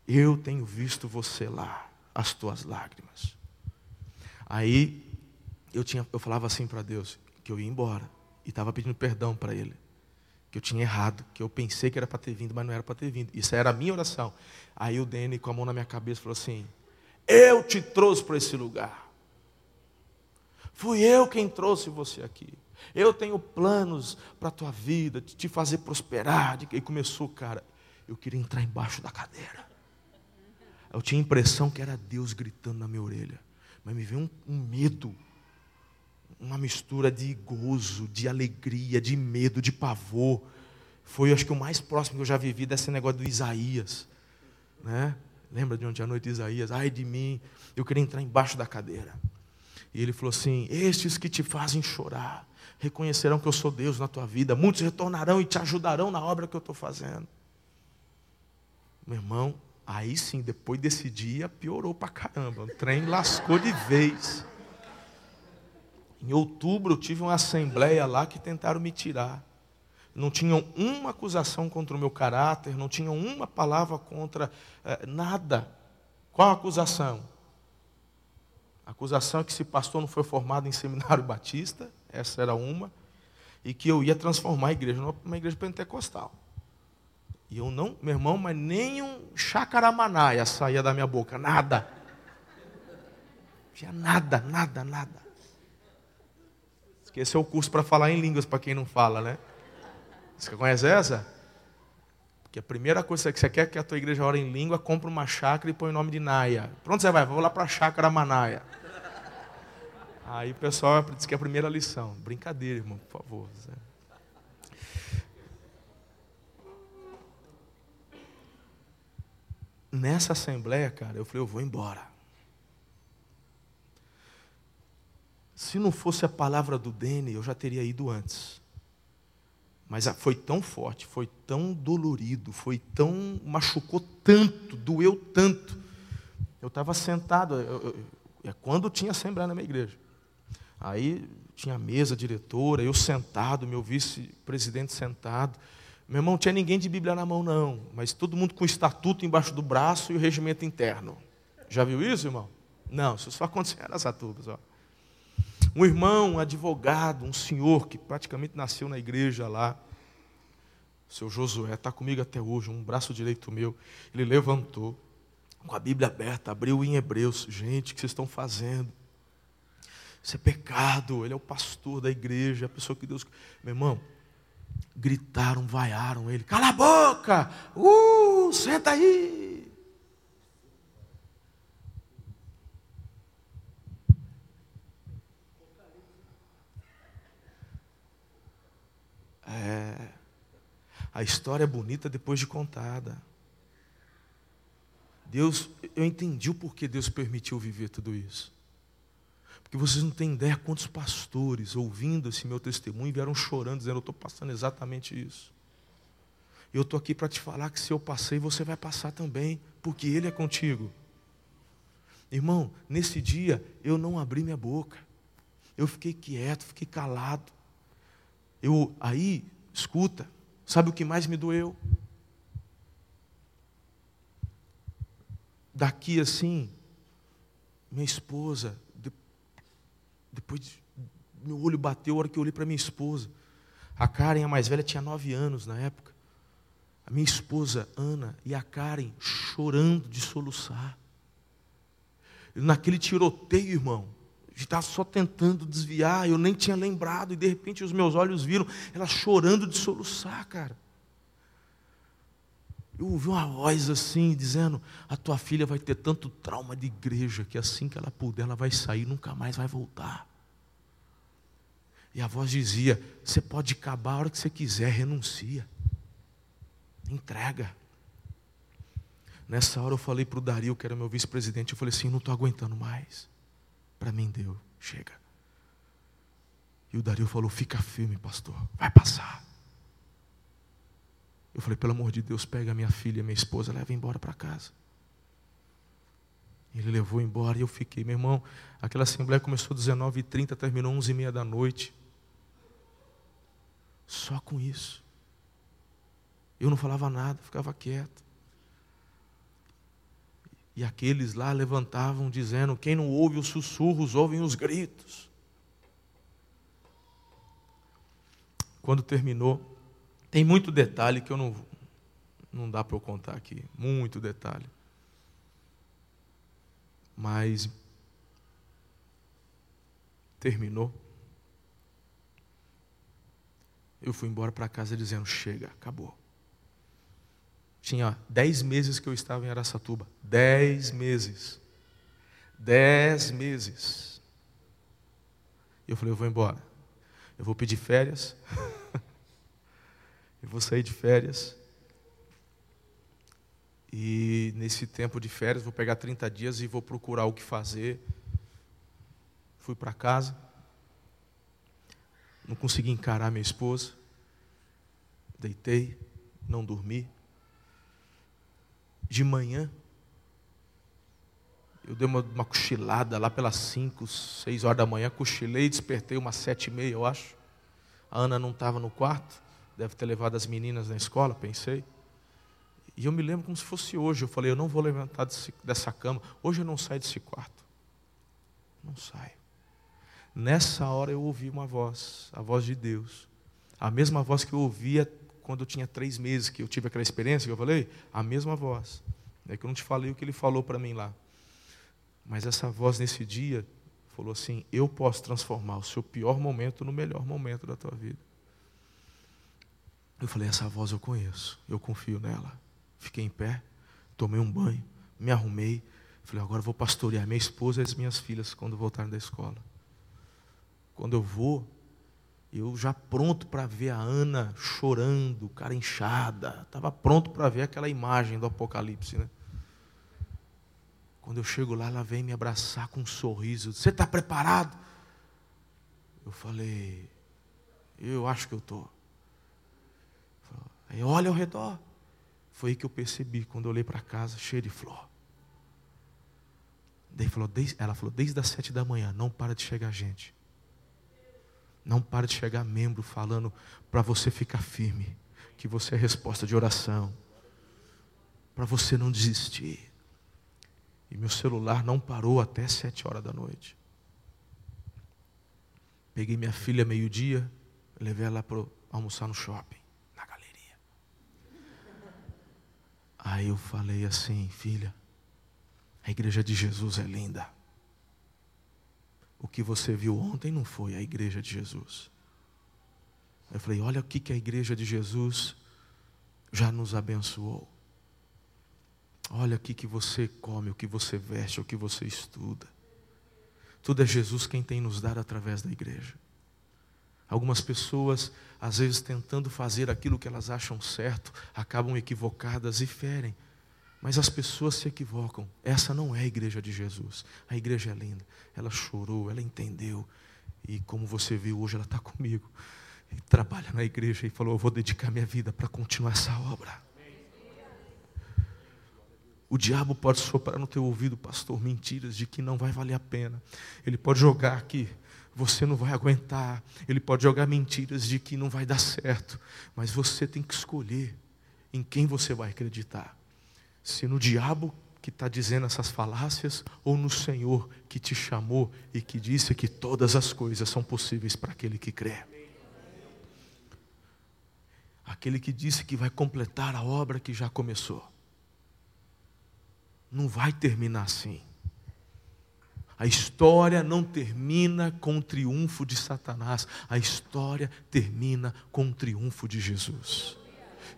Eu tenho visto você lá, as tuas lágrimas. Aí eu, tinha, eu falava assim para Deus, que eu ia embora. E estava pedindo perdão para Ele. Que eu tinha errado, que eu pensei que era para ter vindo, mas não era para ter vindo. Isso era a minha oração. Aí o Dene, com a mão na minha cabeça, falou assim: Eu te trouxe para esse lugar. Fui eu quem trouxe você aqui. Eu tenho planos para a tua vida, de te fazer prosperar. E começou, cara, eu queria entrar embaixo da cadeira. Eu tinha a impressão que era Deus gritando na minha orelha. Mas me veio um, um medo, uma mistura de gozo, de alegria, de medo, de pavor. Foi, acho que, o mais próximo que eu já vivi desse negócio do Isaías. Né? Lembra de ontem à noite de Isaías? Ai de mim, eu queria entrar embaixo da cadeira. E ele falou assim: Estes que te fazem chorar, reconhecerão que eu sou Deus na tua vida. Muitos retornarão e te ajudarão na obra que eu estou fazendo. Meu irmão, aí sim, depois desse dia, piorou para caramba. O trem lascou de vez. Em outubro, eu tive uma assembleia lá que tentaram me tirar. Não tinham uma acusação contra o meu caráter, não tinham uma palavra contra eh, nada. Qual a acusação? A acusação é que esse pastor não foi formado em seminário *laughs* batista, essa era uma, e que eu ia transformar a igreja numa igreja pentecostal. E eu não, meu irmão, mas nem um chacaramanaia saía da minha boca, nada. Tinha nada, nada, nada. É o curso para falar em línguas, para quem não fala, né? Você conhece essa? Porque a primeira coisa que você quer que a tua igreja ore em língua, compra uma chácara e põe o nome de Naia. Pronto, você vai? Vou lá para a chácara Manaia. Aí o pessoal diz que é a primeira lição. Brincadeira, irmão, por favor. Nessa assembleia, cara, eu falei, eu vou embora. Se não fosse a palavra do Dene, eu já teria ido antes. Mas foi tão forte, foi tão dolorido, foi tão. machucou tanto, doeu tanto. Eu estava sentado, é quando tinha assembleia na minha igreja. Aí tinha a mesa diretora, eu sentado, meu vice-presidente sentado. Meu irmão, não tinha ninguém de Bíblia na mão, não, mas todo mundo com o estatuto embaixo do braço e o regimento interno. Já viu isso, irmão? Não, isso só acontecia nas atubas. Ó um irmão, um advogado, um senhor que praticamente nasceu na igreja lá, seu Josué, está comigo até hoje, um braço direito meu. Ele levantou, com a Bíblia aberta, abriu em Hebreus. Gente, o que vocês estão fazendo? Isso é pecado. Ele é o pastor da igreja, a pessoa que Deus. Meu irmão, gritaram, vaiaram ele. Cala a boca! Uh, senta aí! É. A história é bonita depois de contada. Deus, eu entendi o porquê Deus permitiu viver tudo isso. Porque vocês não têm ideia quantos pastores, ouvindo esse meu testemunho, vieram chorando, dizendo: Eu estou passando exatamente isso. Eu estou aqui para te falar que se eu passei, você vai passar também, porque Ele é contigo. Irmão, nesse dia eu não abri minha boca. Eu fiquei quieto, fiquei calado. Eu aí, escuta, sabe o que mais me doeu? Daqui assim, minha esposa, depois meu olho bateu a hora que eu olhei para minha esposa. A Karen, a mais velha, tinha nove anos na época. A minha esposa, Ana, e a Karen chorando de soluçar. Naquele tiroteio, irmão, estava só tentando desviar, eu nem tinha lembrado, e de repente os meus olhos viram ela chorando de soluçar, cara. Eu ouvi uma voz assim, dizendo: A tua filha vai ter tanto trauma de igreja que assim que ela puder, ela vai sair, nunca mais vai voltar. E a voz dizia: Você pode acabar a hora que você quiser, renuncia. Entrega. Nessa hora eu falei para o Dario, que era meu vice-presidente, eu falei assim: Não estou aguentando mais. Para mim deu, chega. E o Dario falou: Fica firme, pastor, vai passar. Eu falei: Pelo amor de Deus, pega minha filha, minha esposa, leva embora para casa. Ele levou embora e eu fiquei. Meu irmão, aquela assembleia começou às 19h30, terminou às 11h30 da noite. Só com isso. Eu não falava nada, ficava quieto. E aqueles lá levantavam dizendo: quem não ouve os sussurros, ouvem os gritos. Quando terminou, tem muito detalhe que eu não, não dá para eu contar aqui. Muito detalhe. Mas terminou. eu fui embora para casa dizendo: chega, acabou. Tinha dez meses que eu estava em Araçatuba. Dez meses. Dez meses. E eu falei: eu vou embora. Eu vou pedir férias. *laughs* eu vou sair de férias. E nesse tempo de férias, vou pegar 30 dias e vou procurar o que fazer. Fui para casa não consegui encarar minha esposa. Deitei, não dormi. De manhã, eu dei uma, uma cochilada lá pelas 5, 6 horas da manhã, cochilei, despertei umas sete e meia, eu acho. A Ana não estava no quarto, deve ter levado as meninas na escola, pensei. E eu me lembro como se fosse hoje. Eu falei, eu não vou levantar desse, dessa cama. Hoje eu não saio desse quarto. Não saio. Nessa hora eu ouvi uma voz, a voz de Deus. A mesma voz que eu ouvia quando eu tinha três meses, que eu tive aquela experiência que eu falei, a mesma voz. É que eu não te falei o que ele falou para mim lá. Mas essa voz nesse dia falou assim: Eu posso transformar o seu pior momento no melhor momento da tua vida. Eu falei: Essa voz eu conheço, eu confio nela. Fiquei em pé, tomei um banho, me arrumei. Falei: Agora vou pastorear minha esposa e as minhas filhas quando voltarem da escola. Quando eu vou, eu já pronto para ver a Ana chorando, cara inchada. Estava pronto para ver aquela imagem do Apocalipse, né? Quando eu chego lá, ela vem me abraçar com um sorriso. Você está preparado? Eu falei, eu acho que eu estou. Aí olha ao redor. Foi aí que eu percebi, quando eu olhei para casa, cheio de flor. Daí falou, ela falou, desde as sete da manhã, não para de chegar gente. Não para de chegar membro falando para você ficar firme, que você é resposta de oração, para você não desistir. E meu celular não parou até sete horas da noite. Peguei minha filha meio-dia, levei ela para almoçar no shopping, na galeria. Aí eu falei assim, filha, a igreja de Jesus é linda. O que você viu ontem não foi a igreja de Jesus. Eu falei: olha o que a igreja de Jesus já nos abençoou. Olha o que você come, o que você veste, o que você estuda. Tudo é Jesus quem tem nos dado através da igreja. Algumas pessoas, às vezes tentando fazer aquilo que elas acham certo, acabam equivocadas e ferem mas as pessoas se equivocam. Essa não é a igreja de Jesus. A igreja é linda. Ela chorou, ela entendeu. E como você viu hoje, ela está comigo. e trabalha na igreja e falou: Eu vou dedicar minha vida para continuar essa obra. O diabo pode soprar no teu ouvido, pastor, mentiras de que não vai valer a pena. Ele pode jogar que você não vai aguentar. Ele pode jogar mentiras de que não vai dar certo. Mas você tem que escolher em quem você vai acreditar. Se no diabo que está dizendo essas falácias ou no Senhor que te chamou e que disse que todas as coisas são possíveis para aquele que crê. Aquele que disse que vai completar a obra que já começou. Não vai terminar assim. A história não termina com o triunfo de Satanás, a história termina com o triunfo de Jesus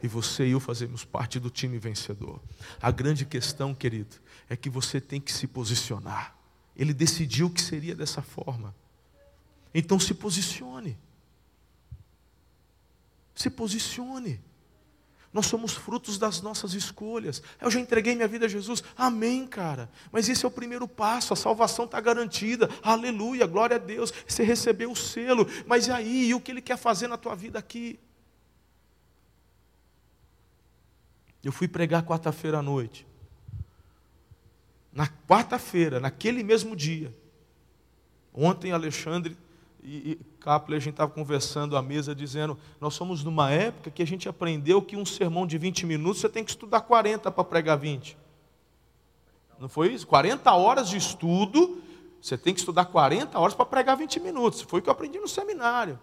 e você e eu fazemos parte do time vencedor. A grande questão, querido, é que você tem que se posicionar. Ele decidiu que seria dessa forma. Então se posicione. Se posicione. Nós somos frutos das nossas escolhas. Eu já entreguei minha vida a Jesus. Amém, cara. Mas esse é o primeiro passo. A salvação está garantida. Aleluia, glória a Deus. Você recebeu o selo. Mas e aí? E o que Ele quer fazer na tua vida aqui? Eu fui pregar quarta-feira à noite. Na quarta-feira, naquele mesmo dia. Ontem, Alexandre e, e Capler, a gente estava conversando à mesa, dizendo: Nós somos numa época que a gente aprendeu que um sermão de 20 minutos você tem que estudar 40 para pregar 20. Não foi isso? 40 horas de estudo, você tem que estudar 40 horas para pregar 20 minutos. Foi o que eu aprendi no seminário.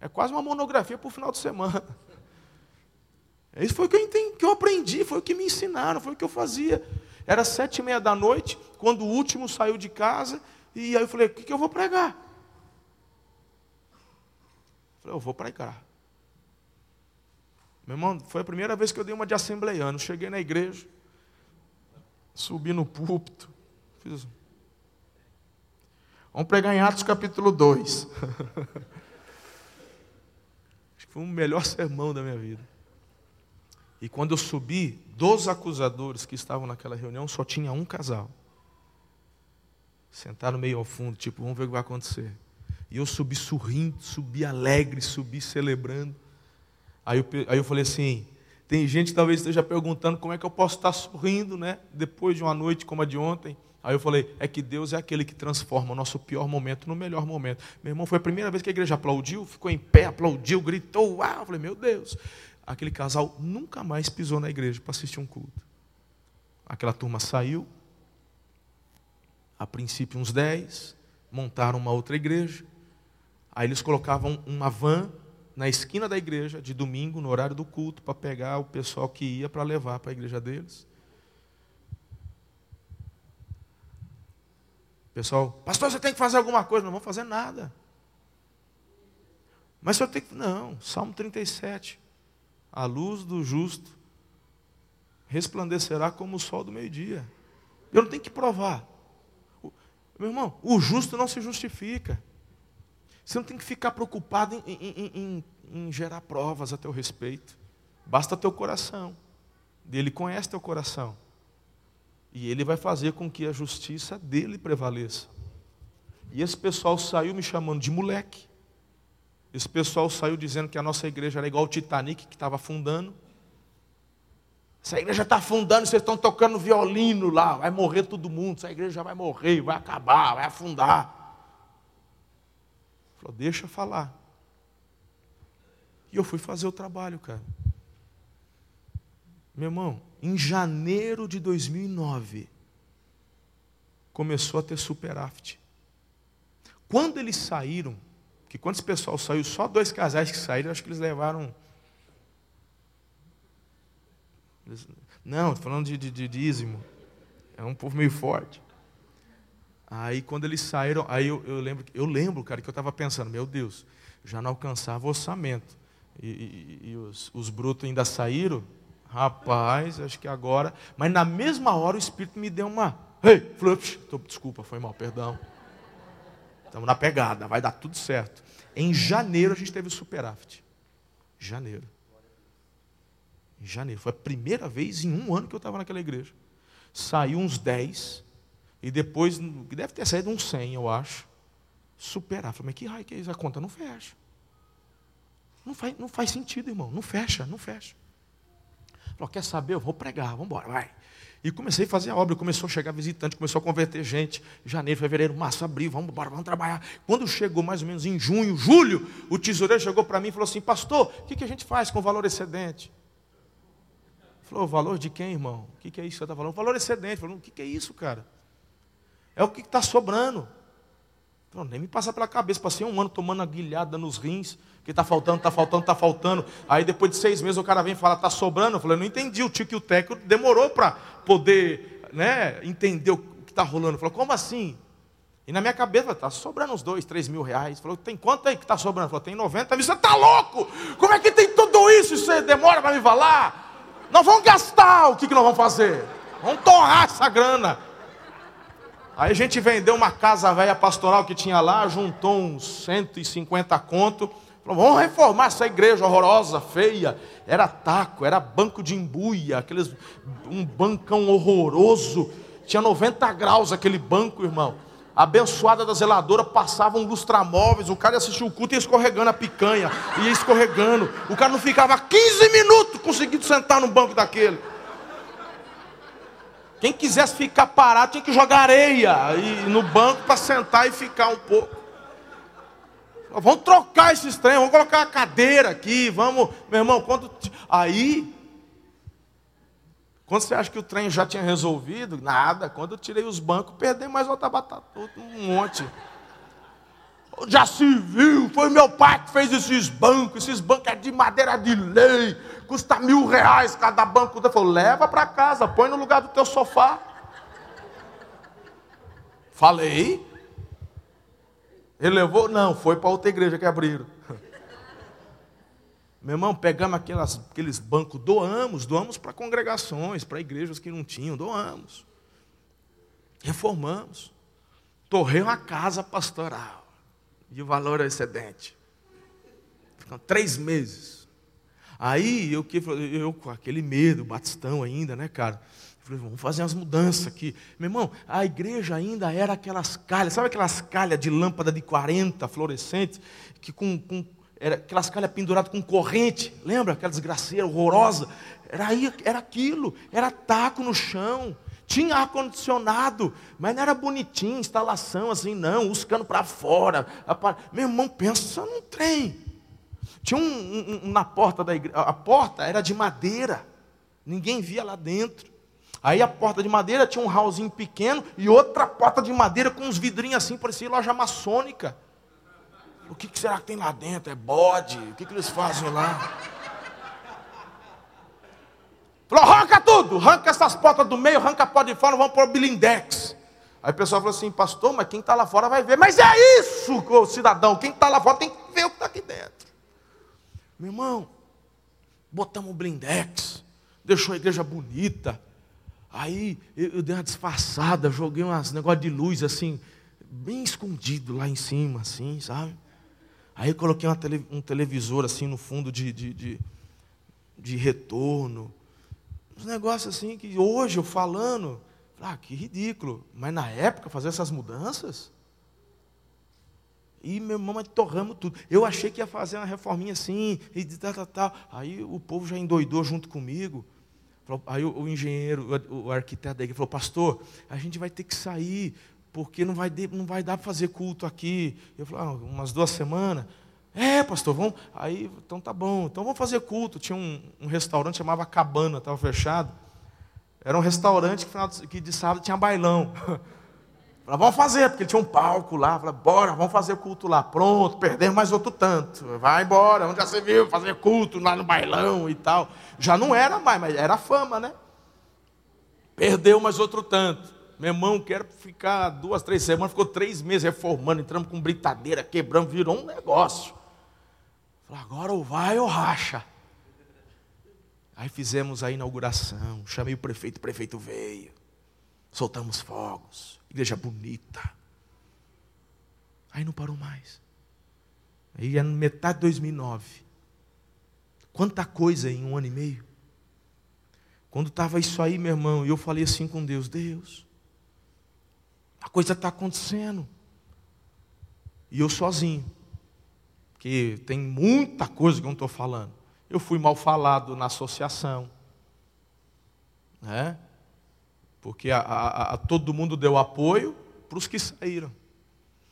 É quase uma monografia para o final de semana. *laughs* Isso foi o que eu, entendi, que eu aprendi, foi o que me ensinaram, foi o que eu fazia. Era sete e meia da noite, quando o último saiu de casa, e aí eu falei, o que, que eu vou pregar? Eu falei, eu vou pregar. Meu irmão, foi a primeira vez que eu dei uma de assembleiano. Cheguei na igreja, subi no púlpito, fiz. Vamos pregar em Atos capítulo 2. *laughs* Acho que foi o melhor sermão da minha vida. E quando eu subi, dos acusadores que estavam naquela reunião, só tinha um casal. Sentaram meio ao fundo, tipo, vamos ver o que vai acontecer. E eu subi sorrindo, subi alegre, subi celebrando. Aí eu, aí eu falei assim: tem gente que talvez esteja perguntando como é que eu posso estar sorrindo, né? Depois de uma noite como a de ontem. Aí eu falei: é que Deus é aquele que transforma o nosso pior momento no melhor momento. Meu irmão, foi a primeira vez que a igreja aplaudiu, ficou em pé, aplaudiu, gritou, uau! Eu falei: meu Deus aquele casal nunca mais pisou na igreja para assistir um culto. Aquela turma saiu, a princípio uns 10, montaram uma outra igreja, aí eles colocavam uma van na esquina da igreja, de domingo, no horário do culto, para pegar o pessoal que ia para levar para a igreja deles. Pessoal, pastor, você tem que fazer alguma coisa. Não vou fazer nada. Mas você tem que. Não, Salmo 37 a luz do justo resplandecerá como o sol do meio-dia. Eu não tenho que provar. Meu irmão, o justo não se justifica. Você não tem que ficar preocupado em, em, em, em gerar provas a teu respeito. Basta teu coração. Ele conhece teu coração. E ele vai fazer com que a justiça dele prevaleça. E esse pessoal saiu me chamando de moleque. Esse pessoal saiu dizendo que a nossa igreja era igual o Titanic que estava afundando. Essa igreja está afundando, vocês estão tocando violino lá, vai morrer todo mundo, essa igreja vai morrer, vai acabar, vai afundar. Falou, deixa falar. E eu fui fazer o trabalho, cara. Meu irmão, em janeiro de 2009, começou a ter superávit. Quando eles saíram, que quando esse pessoal saiu, só dois casais que saíram, acho que eles levaram. Não, estou falando de, de, de dízimo. É um povo meio forte. Aí quando eles saíram, aí eu, eu lembro, eu lembro, cara, que eu estava pensando, meu Deus, já não alcançava o orçamento. E, e, e os, os brutos ainda saíram, rapaz, acho que agora. Mas na mesma hora o Espírito me deu uma. Ei, hey, desculpa, foi mal, perdão. Estamos na pegada, vai dar tudo certo. Em janeiro a gente teve o superávit. Janeiro. Em janeiro. Foi a primeira vez em um ano que eu estava naquela igreja. Saiu uns 10, e depois, deve ter saído uns 100, eu acho. Superávit. Mas que raio que é isso? A conta não fecha. Não faz, não faz sentido, irmão. Não fecha, não fecha. Falou, quer saber? Eu vou pregar, vamos embora, vai. E comecei a fazer a obra, começou a chegar visitante, começou a converter gente. Janeiro, fevereiro, março, abril, vamos embora, vamos trabalhar. Quando chegou mais ou menos em junho, julho, o tesoureiro chegou para mim e falou assim: Pastor, o que, que a gente faz com o valor excedente? Falou, valor de quem, irmão? O que, que é isso que você está falando? Valor excedente. Falou, o que, que é isso, cara? É o que está sobrando. Falou, nem me passa pela cabeça, passei um ano tomando aguilhada nos rins, que está faltando, está faltando, está faltando. Aí depois de seis meses o cara vem e fala, está sobrando. Eu falei, não entendi, o tico e o teco demorou para poder né, entender o que está rolando. Falou, como assim? E na minha cabeça, está sobrando uns dois, três mil reais. Falou, tem quanto aí que está sobrando? Falou, tem 90 mil. Você está louco? Como é que tem tudo isso? Você demora para me falar? Nós vamos gastar. O que, que nós vamos fazer? Vamos torrar essa grana. Aí a gente vendeu uma casa velha pastoral que tinha lá, juntou uns 150 conto. Falou, vamos reformar essa igreja horrorosa, feia. Era taco, era banco de embuia, aqueles, um bancão horroroso. Tinha 90 graus aquele banco, irmão. A abençoada da zeladora passava um lustramóveis, o cara ia assistir o culto e ia escorregando a picanha, ia escorregando. O cara não ficava 15 minutos conseguindo sentar no banco daquele. Quem quisesse ficar parado tinha que jogar areia no banco para sentar e ficar um pouco. Vamos trocar esses trem, vamos colocar a cadeira aqui, vamos, meu irmão, quando aí quando você acha que o trem já tinha resolvido, nada. Quando eu tirei os bancos, perdi mais outra batata, um monte. Já se viu, foi meu pai que fez esses bancos, esses bancos é de madeira de lei, custa mil reais cada banco. Eu falei, leva para casa, põe no lugar do teu sofá. Falei, ele levou? Não, foi para outra igreja que abriram. *laughs* Meu irmão, pegamos aquelas, aqueles bancos, doamos, doamos para congregações, para igrejas que não tinham, doamos. Reformamos. Torrei uma casa pastoral, de valor excedente. Ficam três meses. Aí eu, eu com aquele medo, batistão ainda, né, cara? Falei, vamos fazer umas mudanças aqui. Meu irmão, a igreja ainda era aquelas calhas, sabe aquelas calhas de lâmpada de 40 fluorescentes, que com, com era aquelas calhas penduradas com corrente, lembra? Aquela desgraceira horrorosa. Era, era aquilo, era taco no chão. Tinha ar-condicionado, mas não era bonitinho, instalação assim, não, os canos para fora. Meu irmão, pensa num trem. Tinha um, um, um na porta da igreja, a porta era de madeira, ninguém via lá dentro. Aí a porta de madeira tinha um hallzinho pequeno e outra porta de madeira com uns vidrinhos assim, parecia loja maçônica. O que, será que tem lá dentro? É bode? O que, que eles fazem lá? Falou, arranca tudo, arranca essas portas do meio, arranca a porta de fora, vamos pôr o bilindex. Aí o pessoal falou assim, pastor, mas quem está lá fora vai ver. Mas é isso, cidadão, quem está lá fora tem que ver o que está aqui dentro. Meu irmão, botamos o blindex, deixou a igreja bonita, Aí eu, dei uma disfarçada, joguei uns negócios de luz assim, bem escondido lá em cima, assim, sabe? Aí coloquei tele, um televisor assim no fundo de, de, de, de retorno. Uns negócios assim que hoje eu falando, ah, que ridículo. Mas na época fazer essas mudanças. E meu irmão, torramos tudo. Eu achei que ia fazer uma reforminha assim, e tal, tal, tal. Aí o povo já endoidou junto comigo. Aí o, engenheiro, o, o arquiteto da igreja falou, pastor, a gente vai ter que sair, porque não vai, não vai dar para fazer culto aqui. Eu falei, ah, umas duas semanas. É, pastor, vamos. Aí, então tá bom, então vamos fazer culto. Tinha um, um restaurante chamava Cabana, estava fechado. Era um restaurante que, que de sábado tinha bailão. *laughs* Falei, vamos fazer, porque tinha um palco lá. Falei, bora, vamos fazer culto lá. Pronto, perdemos mais outro tanto. Vai embora, onde já você viu fazer culto lá no bailão e tal. Já não era mais, mas era fama, né? Perdeu mais outro tanto. Meu irmão, quero ficar duas, três semanas, ficou três meses reformando, entramos com britadeira, quebramos, virou um negócio. Falei, agora ou vai ou racha. Aí fizemos a inauguração, chamei o prefeito, o prefeito veio, soltamos fogos igreja bonita. Aí não parou mais. Aí é metade de 2009. Quanta coisa em um ano e meio. Quando estava isso aí, meu irmão, e eu falei assim com Deus: Deus, a coisa está acontecendo. E eu sozinho. Porque tem muita coisa que eu não estou falando. Eu fui mal falado na associação, né? porque a, a, a todo mundo deu apoio para os que saíram.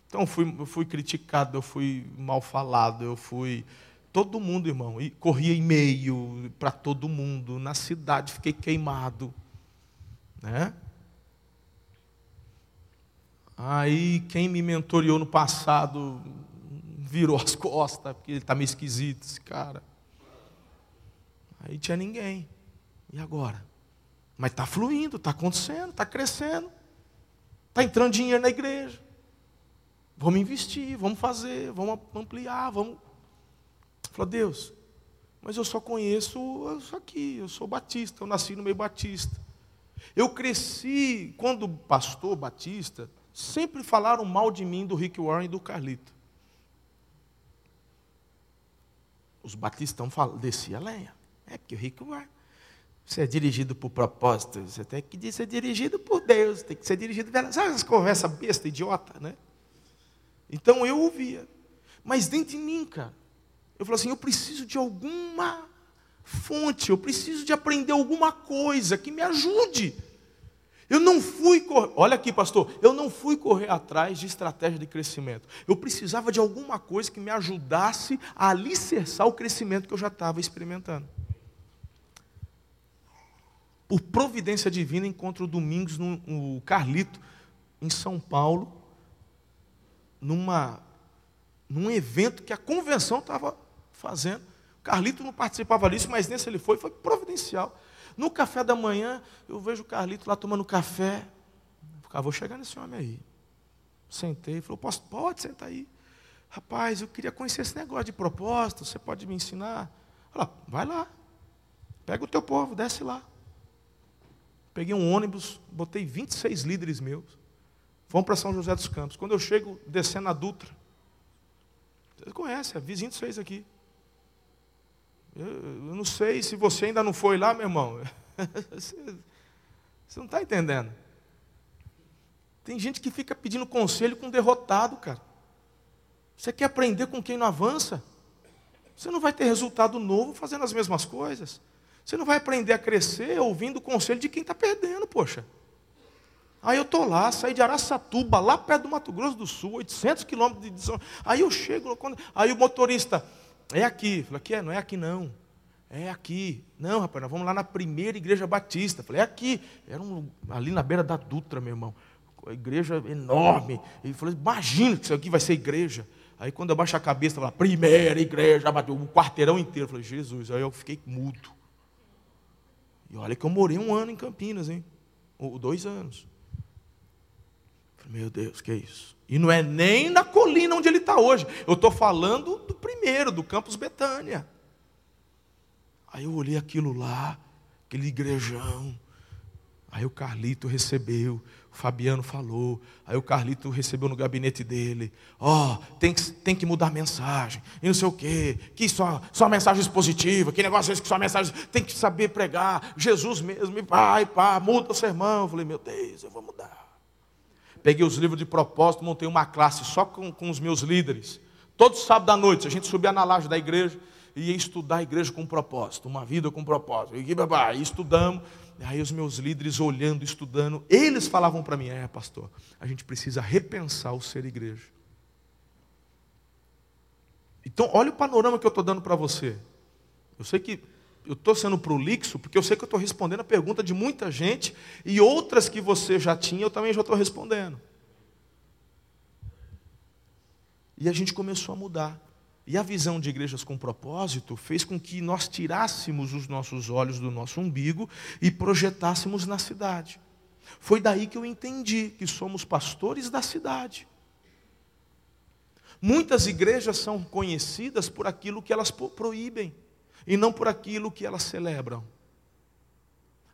Então eu fui, eu fui criticado, eu fui mal falado, eu fui. Todo mundo, irmão. E corria e-mail para todo mundo. Na cidade fiquei queimado. Né? Aí quem me mentoreou no passado virou as costas, porque ele está meio esquisito, esse cara. Aí tinha ninguém. E agora? Mas está fluindo, está acontecendo, está crescendo. Está entrando dinheiro na igreja. Vamos investir, vamos fazer, vamos ampliar, vamos. Falou, Deus, mas eu só conheço isso aqui, eu sou batista, eu nasci no meio batista. Eu cresci, quando pastor batista, sempre falaram mal de mim, do Rick Warren e do Carlito. Os batistas desciam a lenha. É porque o Rick Warren. Você é dirigido por propósito, você tem que ser dirigido por Deus, tem que ser dirigido pela. Sabe essas conversas besta, idiota, né? Então eu ouvia. Mas dentro de mim, cara, eu falei assim: eu preciso de alguma fonte, eu preciso de aprender alguma coisa que me ajude. Eu não fui correr, olha aqui, pastor, eu não fui correr atrás de estratégia de crescimento. Eu precisava de alguma coisa que me ajudasse a alicerçar o crescimento que eu já estava experimentando. Por providência divina, encontro Domingos no, no Carlito, em São Paulo, numa, num evento que a convenção estava fazendo. O Carlito não participava disso, mas nesse ele foi, foi providencial. No café da manhã, eu vejo o Carlito lá tomando café. Ah, vou chegar nesse homem aí. Sentei, falou, Posso, pode sentar aí. Rapaz, eu queria conhecer esse negócio de propósito, você pode me ensinar? Falei, vai lá. Pega o teu povo, desce lá. Peguei um ônibus, botei 26 líderes meus. Fomos para São José dos Campos. Quando eu chego descendo a Dutra, vocês conhecem, é vizinho de vocês aqui. Eu, eu, não sei se você ainda não foi lá, meu irmão. *laughs* você, você não está entendendo. Tem gente que fica pedindo conselho com um derrotado, cara. Você quer aprender com quem não avança? Você não vai ter resultado novo fazendo as mesmas coisas. Você não vai aprender a crescer ouvindo o conselho de quem está perdendo, poxa. Aí eu estou lá, saí de Araçatuba, lá perto do Mato Grosso do Sul, 800 quilômetros de distância. Aí eu chego, aí o motorista, é aqui. Falei, aqui é, não é aqui não. É aqui. Não, rapaz, nós vamos lá na primeira igreja batista. Falei, é aqui. Era um, ali na beira da Dutra, meu irmão. A igreja enorme. Ele falou, imagina que isso aqui vai ser igreja. Aí quando eu baixo a cabeça, fala, primeira igreja, bateu um quarteirão inteiro. Eu falei, Jesus, aí eu fiquei mudo. E olha que eu morei um ano em Campinas, hein? Ou dois anos. Falei, meu Deus, que é isso? E não é nem na colina onde ele está hoje. Eu estou falando do primeiro, do Campus Betânia. Aí eu olhei aquilo lá, aquele igrejão. Aí o Carlito recebeu, o Fabiano falou. Aí o Carlito recebeu no gabinete dele. Ó, oh, tem, que, tem que mudar a mensagem. E não sei o quê. Que só, só mensagens positivas. Que negócio é esse que só mensagem. Tem que saber pregar. Jesus mesmo. Pai, pá, muda o sermão. Eu falei, meu Deus, eu vou mudar. Peguei os livros de propósito, montei uma classe só com, com os meus líderes. Todo sábado à noite, a gente subia na laje da igreja e ia estudar a igreja com propósito, uma vida com propósito. E, babá, e estudamos. Aí os meus líderes olhando, estudando, eles falavam para mim: é, pastor, a gente precisa repensar o ser igreja. Então, olha o panorama que eu estou dando para você. Eu sei que eu estou sendo prolixo, porque eu sei que eu estou respondendo a pergunta de muita gente, e outras que você já tinha, eu também já estou respondendo. E a gente começou a mudar. E a visão de igrejas com propósito fez com que nós tirássemos os nossos olhos do nosso umbigo e projetássemos na cidade. Foi daí que eu entendi que somos pastores da cidade. Muitas igrejas são conhecidas por aquilo que elas proíbem e não por aquilo que elas celebram.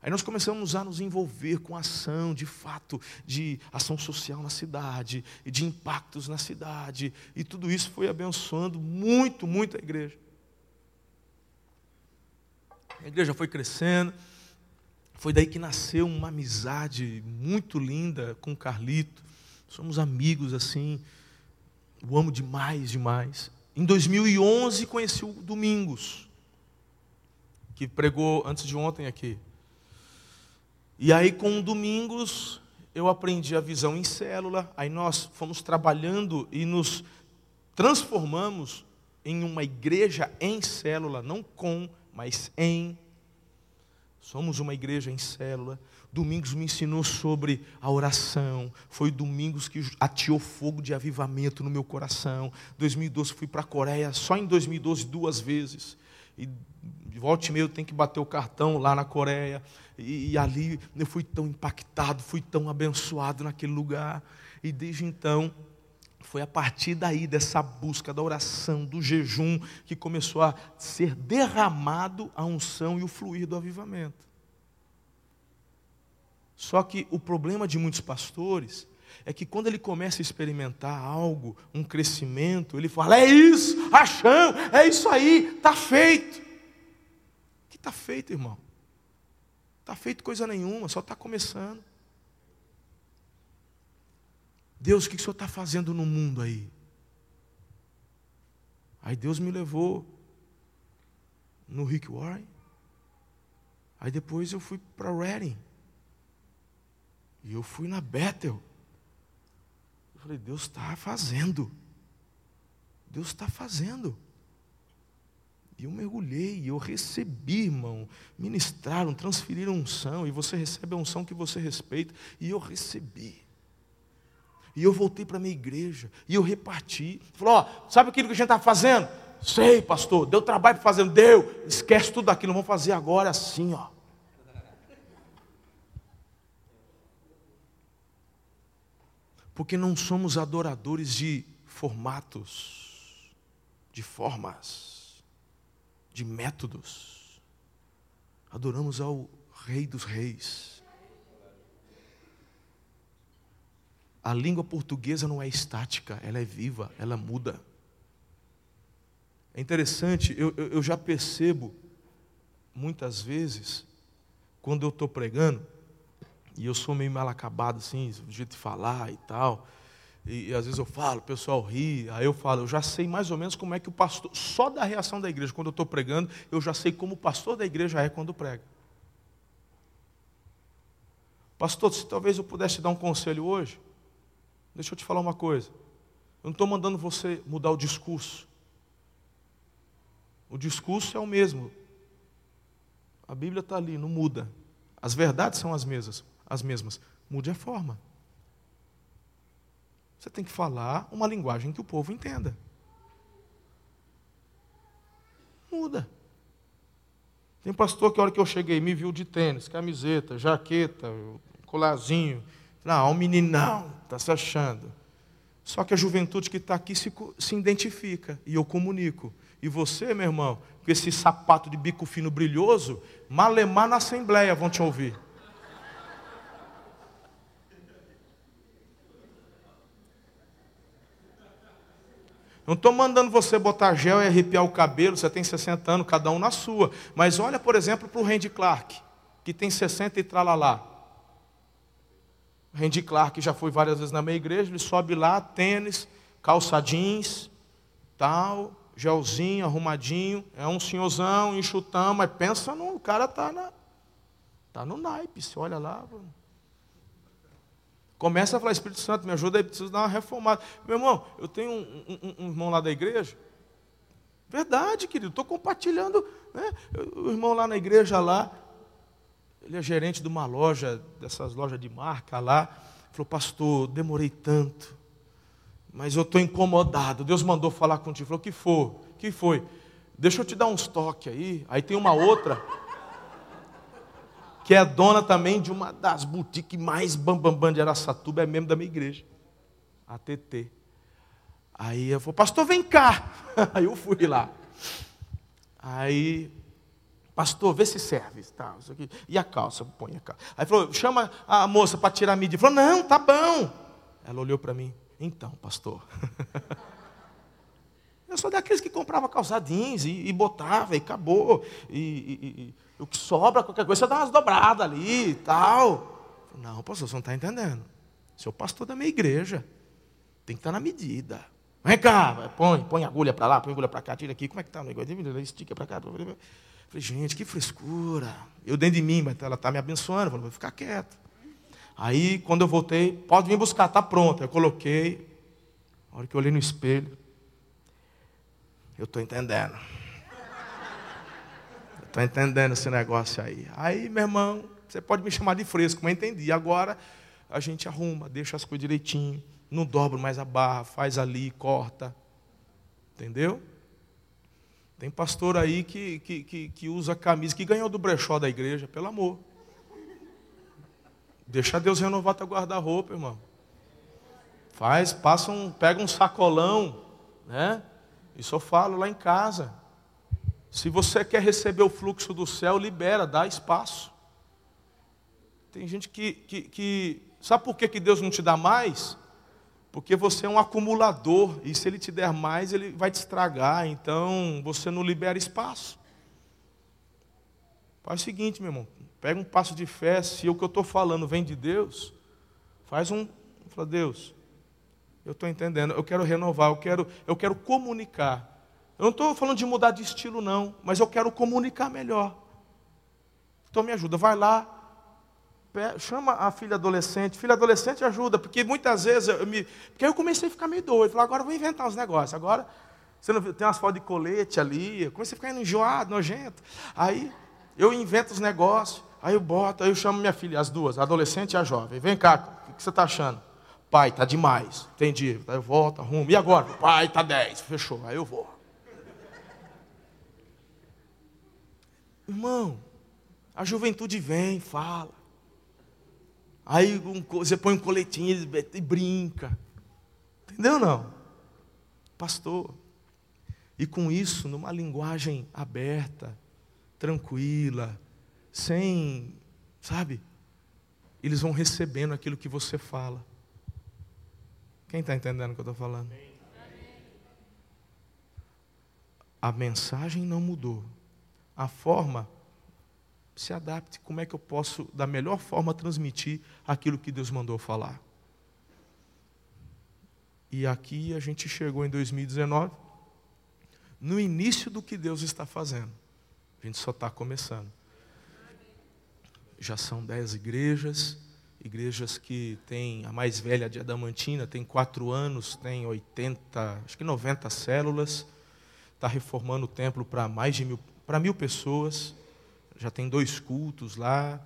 Aí nós começamos a nos envolver com ação, de fato, de ação social na cidade, e de impactos na cidade, e tudo isso foi abençoando muito, muito a igreja. A igreja foi crescendo, foi daí que nasceu uma amizade muito linda com o Carlito. Somos amigos assim, o amo demais, demais. em 2011 conheci o Domingos, que pregou antes de ontem aqui. E aí com Domingos eu aprendi a visão em célula, aí nós fomos trabalhando e nos transformamos em uma igreja em célula, não com, mas em. Somos uma igreja em célula. Domingos me ensinou sobre a oração. Foi Domingos que atiou fogo de avivamento no meu coração. 2012 fui para a Coreia, só em 2012 duas vezes. E volta e meia eu tenho que bater o cartão lá na Coreia. E, e ali eu fui tão impactado, fui tão abençoado naquele lugar. E desde então foi a partir daí, dessa busca da oração, do jejum, que começou a ser derramado a unção e o fluir do avivamento. Só que o problema de muitos pastores é que quando ele começa a experimentar algo, um crescimento, ele fala: é isso, achão, é isso aí, está feito. O que está feito, irmão? Está feito coisa nenhuma, só está começando. Deus, o que o Senhor está fazendo no mundo aí? Aí Deus me levou no Rick Warren. Aí depois eu fui para Reading. E eu fui na Bethel. Falei, Deus está fazendo. Deus está fazendo. E eu mergulhei, eu recebi, irmão. Ministraram, transferiram unção, e você recebe a unção que você respeita. E eu recebi. E eu voltei para a minha igreja, e eu reparti. Falou, ó, sabe aquilo que a gente está fazendo? Sei, pastor, deu trabalho para fazer, deu. Esquece tudo aquilo, vamos fazer agora assim, ó. Porque não somos adoradores de formatos, de formas, de métodos. Adoramos ao Rei dos Reis. A língua portuguesa não é estática, ela é viva, ela muda. É interessante, eu, eu, já percebo, muitas vezes, quando eu estou pregando, e eu sou meio mal acabado, assim, do jeito de falar e tal. E, e, às vezes eu falo, o pessoal ri, aí eu falo, eu já sei mais ou menos como é que o pastor, só da reação da igreja, quando eu estou pregando, eu já sei como o pastor da igreja é quando prega. Pastor, se talvez eu pudesse te dar um conselho hoje, deixa eu te falar uma coisa. Eu não estou mandando você mudar o discurso. O discurso é o mesmo. A Bíblia está ali, não muda. As verdades são as mesmas as mesmas. Mude a forma. Você tem que falar uma linguagem que o povo entenda. Muda. Tem pastor que a hora que eu cheguei me viu de tênis, camiseta, jaqueta, colarzinho. Não, um meninão, está se achando. Só que a juventude que está aqui se, se identifica e eu comunico. E você, meu irmão, com esse sapato de bico fino brilhoso, malemar na assembleia vão te ouvir. Não estou mandando você botar gel e arrepiar o cabelo, você tem 60 anos, cada um na sua. Mas olha, por exemplo, para o Randy Clark, que tem 60 e tralalá. Randy Clark já foi várias vezes na minha igreja, ele sobe lá, tênis, calça jeans, tal, gelzinho, arrumadinho, é um senhorzão, enxutão, mas pensa no, o cara está na, tá no naipe, você olha lá. Começa a falar, Espírito Santo, me ajuda aí, preciso dar uma reformada. Meu irmão, eu tenho um, um, um irmão lá da igreja. Verdade, querido, estou compartilhando. Né? O irmão lá na igreja lá, ele é gerente de uma loja, dessas lojas de marca lá. Falou, pastor, demorei tanto, mas eu estou incomodado. Deus mandou falar contigo. Falou, que for? que foi? Deixa eu te dar uns toques aí. Aí tem uma outra que é dona também de uma das boutiques mais bambambam bam, bam de Araçatuba, é membro da minha igreja, a TT. Aí eu falei, pastor, vem cá. *laughs* Aí eu fui lá. Aí, pastor, vê se serve. Tá, isso aqui. E a calça? Põe a calça. Aí falou, chama a moça para tirar a mídia. Falou, não, tá bom. Ela olhou para mim, então, pastor. *laughs* Eu sou daqueles que comprava calça jeans e, e botava e acabou. E, e, o que sobra, qualquer coisa, você dá umas dobradas ali e tal. Não, pastor, você não está entendendo. Seu pastor da minha igreja. Tem que estar na medida. Vem cá, põe, põe agulha para lá, põe agulha para cá, tira aqui. Como é que tá o negócio? Estica para cá. Falei, gente, que frescura. Eu dentro de mim, mas ela está me abençoando. Falei, vou ficar quieto. Aí, quando eu voltei, pode vir buscar, está pronto. Eu coloquei. A hora que eu olhei no espelho, eu estou entendendo. Estou entendendo esse negócio aí. Aí, meu irmão, você pode me chamar de fresco, mas entendi. Agora a gente arruma, deixa as coisas direitinho, não dobra mais a barra, faz ali, corta. Entendeu? Tem pastor aí que, que, que, que usa camisa, que ganhou do brechó da igreja, pelo amor. Deixa Deus renovar teu guarda-roupa, irmão. Faz, passa um, pega um sacolão, né? Isso eu falo lá em casa. Se você quer receber o fluxo do céu, libera, dá espaço. Tem gente que, que, que sabe por que, que Deus não te dá mais? Porque você é um acumulador, e se Ele te der mais, Ele vai te estragar, então você não libera espaço. Faz o seguinte, meu irmão, pega um passo de fé, se o que eu estou falando vem de Deus, faz um, fala, Deus, eu estou entendendo, eu quero renovar, eu quero, eu quero comunicar. Eu não estou falando de mudar de estilo, não, mas eu quero comunicar melhor. Então me ajuda, vai lá, chama a filha adolescente, filha adolescente ajuda, porque muitas vezes eu me. Porque eu comecei a ficar meio doido, falei, agora eu vou inventar uns negócios. Agora, você não tem umas fotos de colete ali, eu comecei a ficar enjoado, nojento. Aí eu invento os negócios, aí eu boto, aí eu chamo minha filha, as duas, a adolescente e a jovem. Vem cá, o que você está achando? Pai, tá demais. Entendi. Aí eu volto, arrumo. E agora? Pai, tá 10. Fechou. Aí eu vou. Irmão, a juventude vem, fala. Aí um, você põe um coletinho e brinca. Entendeu não? Pastor. E com isso, numa linguagem aberta, tranquila, sem, sabe? Eles vão recebendo aquilo que você fala. Quem está entendendo o que eu estou falando? A mensagem não mudou. A forma se adapte. Como é que eu posso, da melhor forma, transmitir aquilo que Deus mandou falar? E aqui a gente chegou em 2019, no início do que Deus está fazendo. A gente só está começando. Já são dez igrejas, igrejas que tem a mais velha de Adamantina, tem quatro anos, tem 80, acho que 90 células, está reformando o templo para mais de mil, para mil pessoas, já tem dois cultos lá,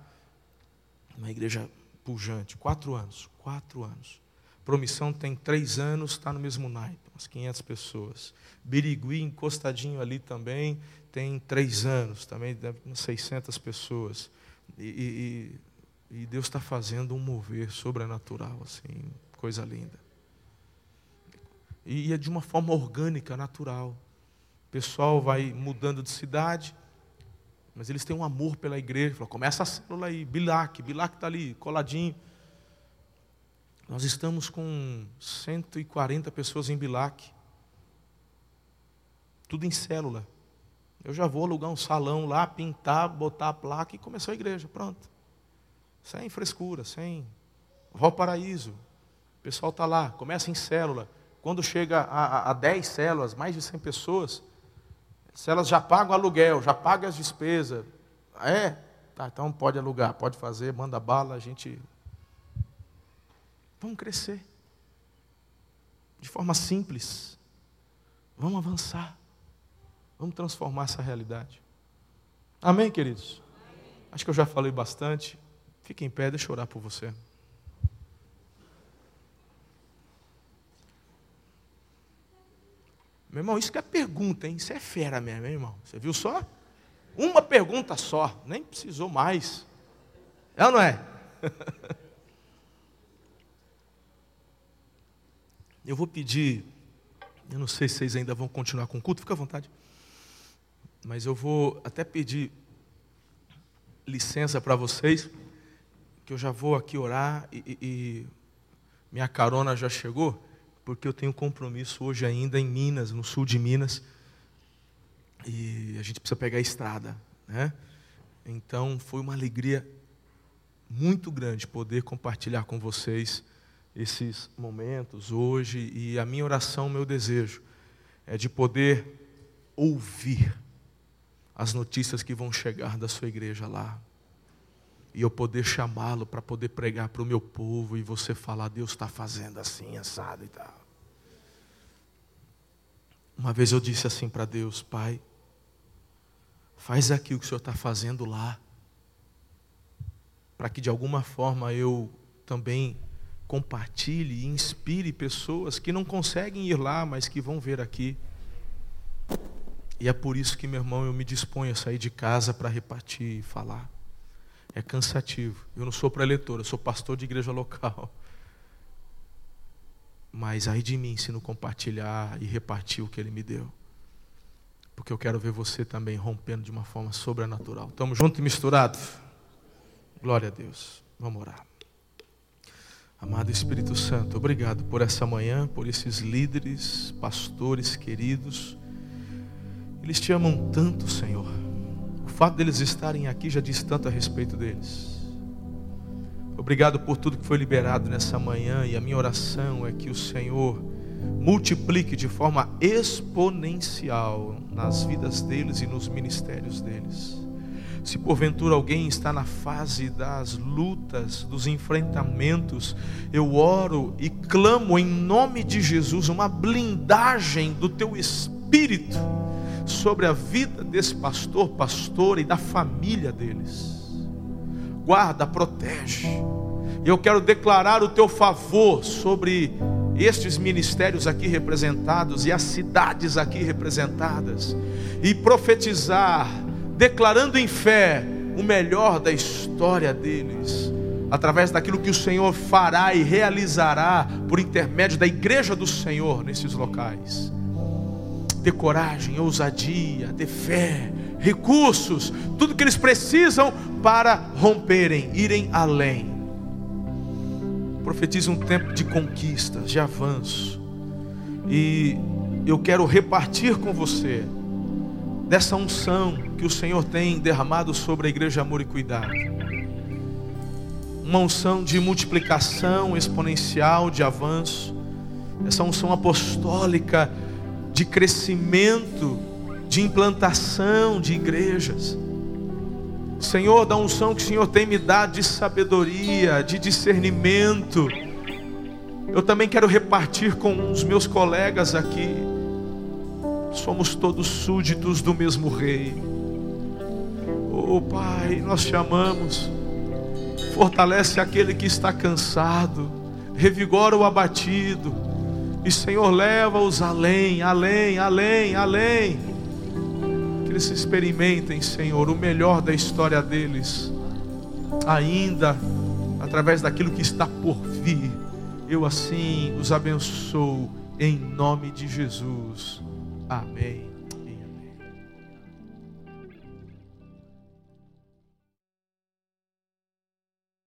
uma igreja pujante, quatro anos, quatro anos. Promissão tem três anos, está no mesmo naipe, umas 500 pessoas. Birigui, encostadinho ali também, tem três anos, também umas 600 pessoas. E, e, e Deus está fazendo um mover sobrenatural, assim, coisa linda. E é de uma forma orgânica, natural. O pessoal vai mudando de cidade, mas eles têm um amor pela igreja. Fala, começa a célula aí, Bilac, Bilac está ali, coladinho. Nós estamos com 140 pessoas em Bilac. Tudo em célula. Eu já vou alugar um salão lá, pintar, botar a placa e começar a igreja. Pronto sem frescura, sem. Vó Paraíso, o pessoal está lá, começa em célula. Quando chega a, a, a 10 células, mais de 100 pessoas, células já pagam aluguel, já pagam as despesas. É? Tá, então pode alugar, pode fazer, manda bala, a gente. Vamos crescer. De forma simples. Vamos avançar. Vamos transformar essa realidade. Amém, queridos? Acho que eu já falei bastante. Fique em pé, deixa eu orar por você. Meu irmão, isso que é pergunta, hein? Isso é fera mesmo, hein, irmão? Você viu só? Uma pergunta só, nem precisou mais. É ou não é? *laughs* eu vou pedir, eu não sei se vocês ainda vão continuar com o culto, fica à vontade. Mas eu vou até pedir licença para vocês que eu já vou aqui orar e, e minha carona já chegou, porque eu tenho compromisso hoje ainda em Minas, no sul de Minas, e a gente precisa pegar a estrada, né? Então foi uma alegria muito grande poder compartilhar com vocês esses momentos hoje e a minha oração, o meu desejo é de poder ouvir as notícias que vão chegar da sua igreja lá. E eu poder chamá-lo para poder pregar para o meu povo e você falar, Deus está fazendo assim, assado e tal. Uma vez eu disse assim para Deus, Pai, faz aqui o que o Senhor está fazendo lá, para que de alguma forma eu também compartilhe e inspire pessoas que não conseguem ir lá, mas que vão ver aqui. E é por isso que, meu irmão, eu me disponho a sair de casa para repartir e falar. É cansativo. Eu não sou preletor, eu sou pastor de igreja local. Mas aí de mim se não compartilhar e repartir o que ele me deu. Porque eu quero ver você também rompendo de uma forma sobrenatural. Estamos juntos e misturados? Glória a Deus. Vamos orar. Amado Espírito Santo, obrigado por essa manhã, por esses líderes, pastores queridos eles te amam tanto, Senhor. Fato deles estarem aqui já diz tanto a respeito deles. Obrigado por tudo que foi liberado nessa manhã e a minha oração é que o Senhor multiplique de forma exponencial nas vidas deles e nos ministérios deles. Se porventura alguém está na fase das lutas, dos enfrentamentos, eu oro e clamo em nome de Jesus uma blindagem do teu espírito sobre a vida desse pastor, pastora e da família deles. Guarda, protege. Eu quero declarar o teu favor sobre estes ministérios aqui representados e as cidades aqui representadas e profetizar, declarando em fé o melhor da história deles, através daquilo que o Senhor fará e realizará por intermédio da igreja do Senhor nesses locais dê coragem, ousadia, dê fé, recursos, tudo que eles precisam para romperem, irem além. Profetiza um tempo de conquistas, de avanço. E eu quero repartir com você dessa unção que o Senhor tem derramado sobre a igreja Amor e Cuidado. Uma unção de multiplicação exponencial, de avanço. Essa unção apostólica de crescimento, de implantação de igrejas. Senhor, da unção que o Senhor tem me dado de sabedoria, de discernimento, eu também quero repartir com os meus colegas aqui. Somos todos súditos do mesmo Rei. Oh Pai, nós te amamos. Fortalece aquele que está cansado, revigora o abatido e Senhor, leva-os além, além, além, além. Que eles experimentem, Senhor, o melhor da história deles, ainda através daquilo que está por vir. Eu assim os abençoo em nome de Jesus. Amém.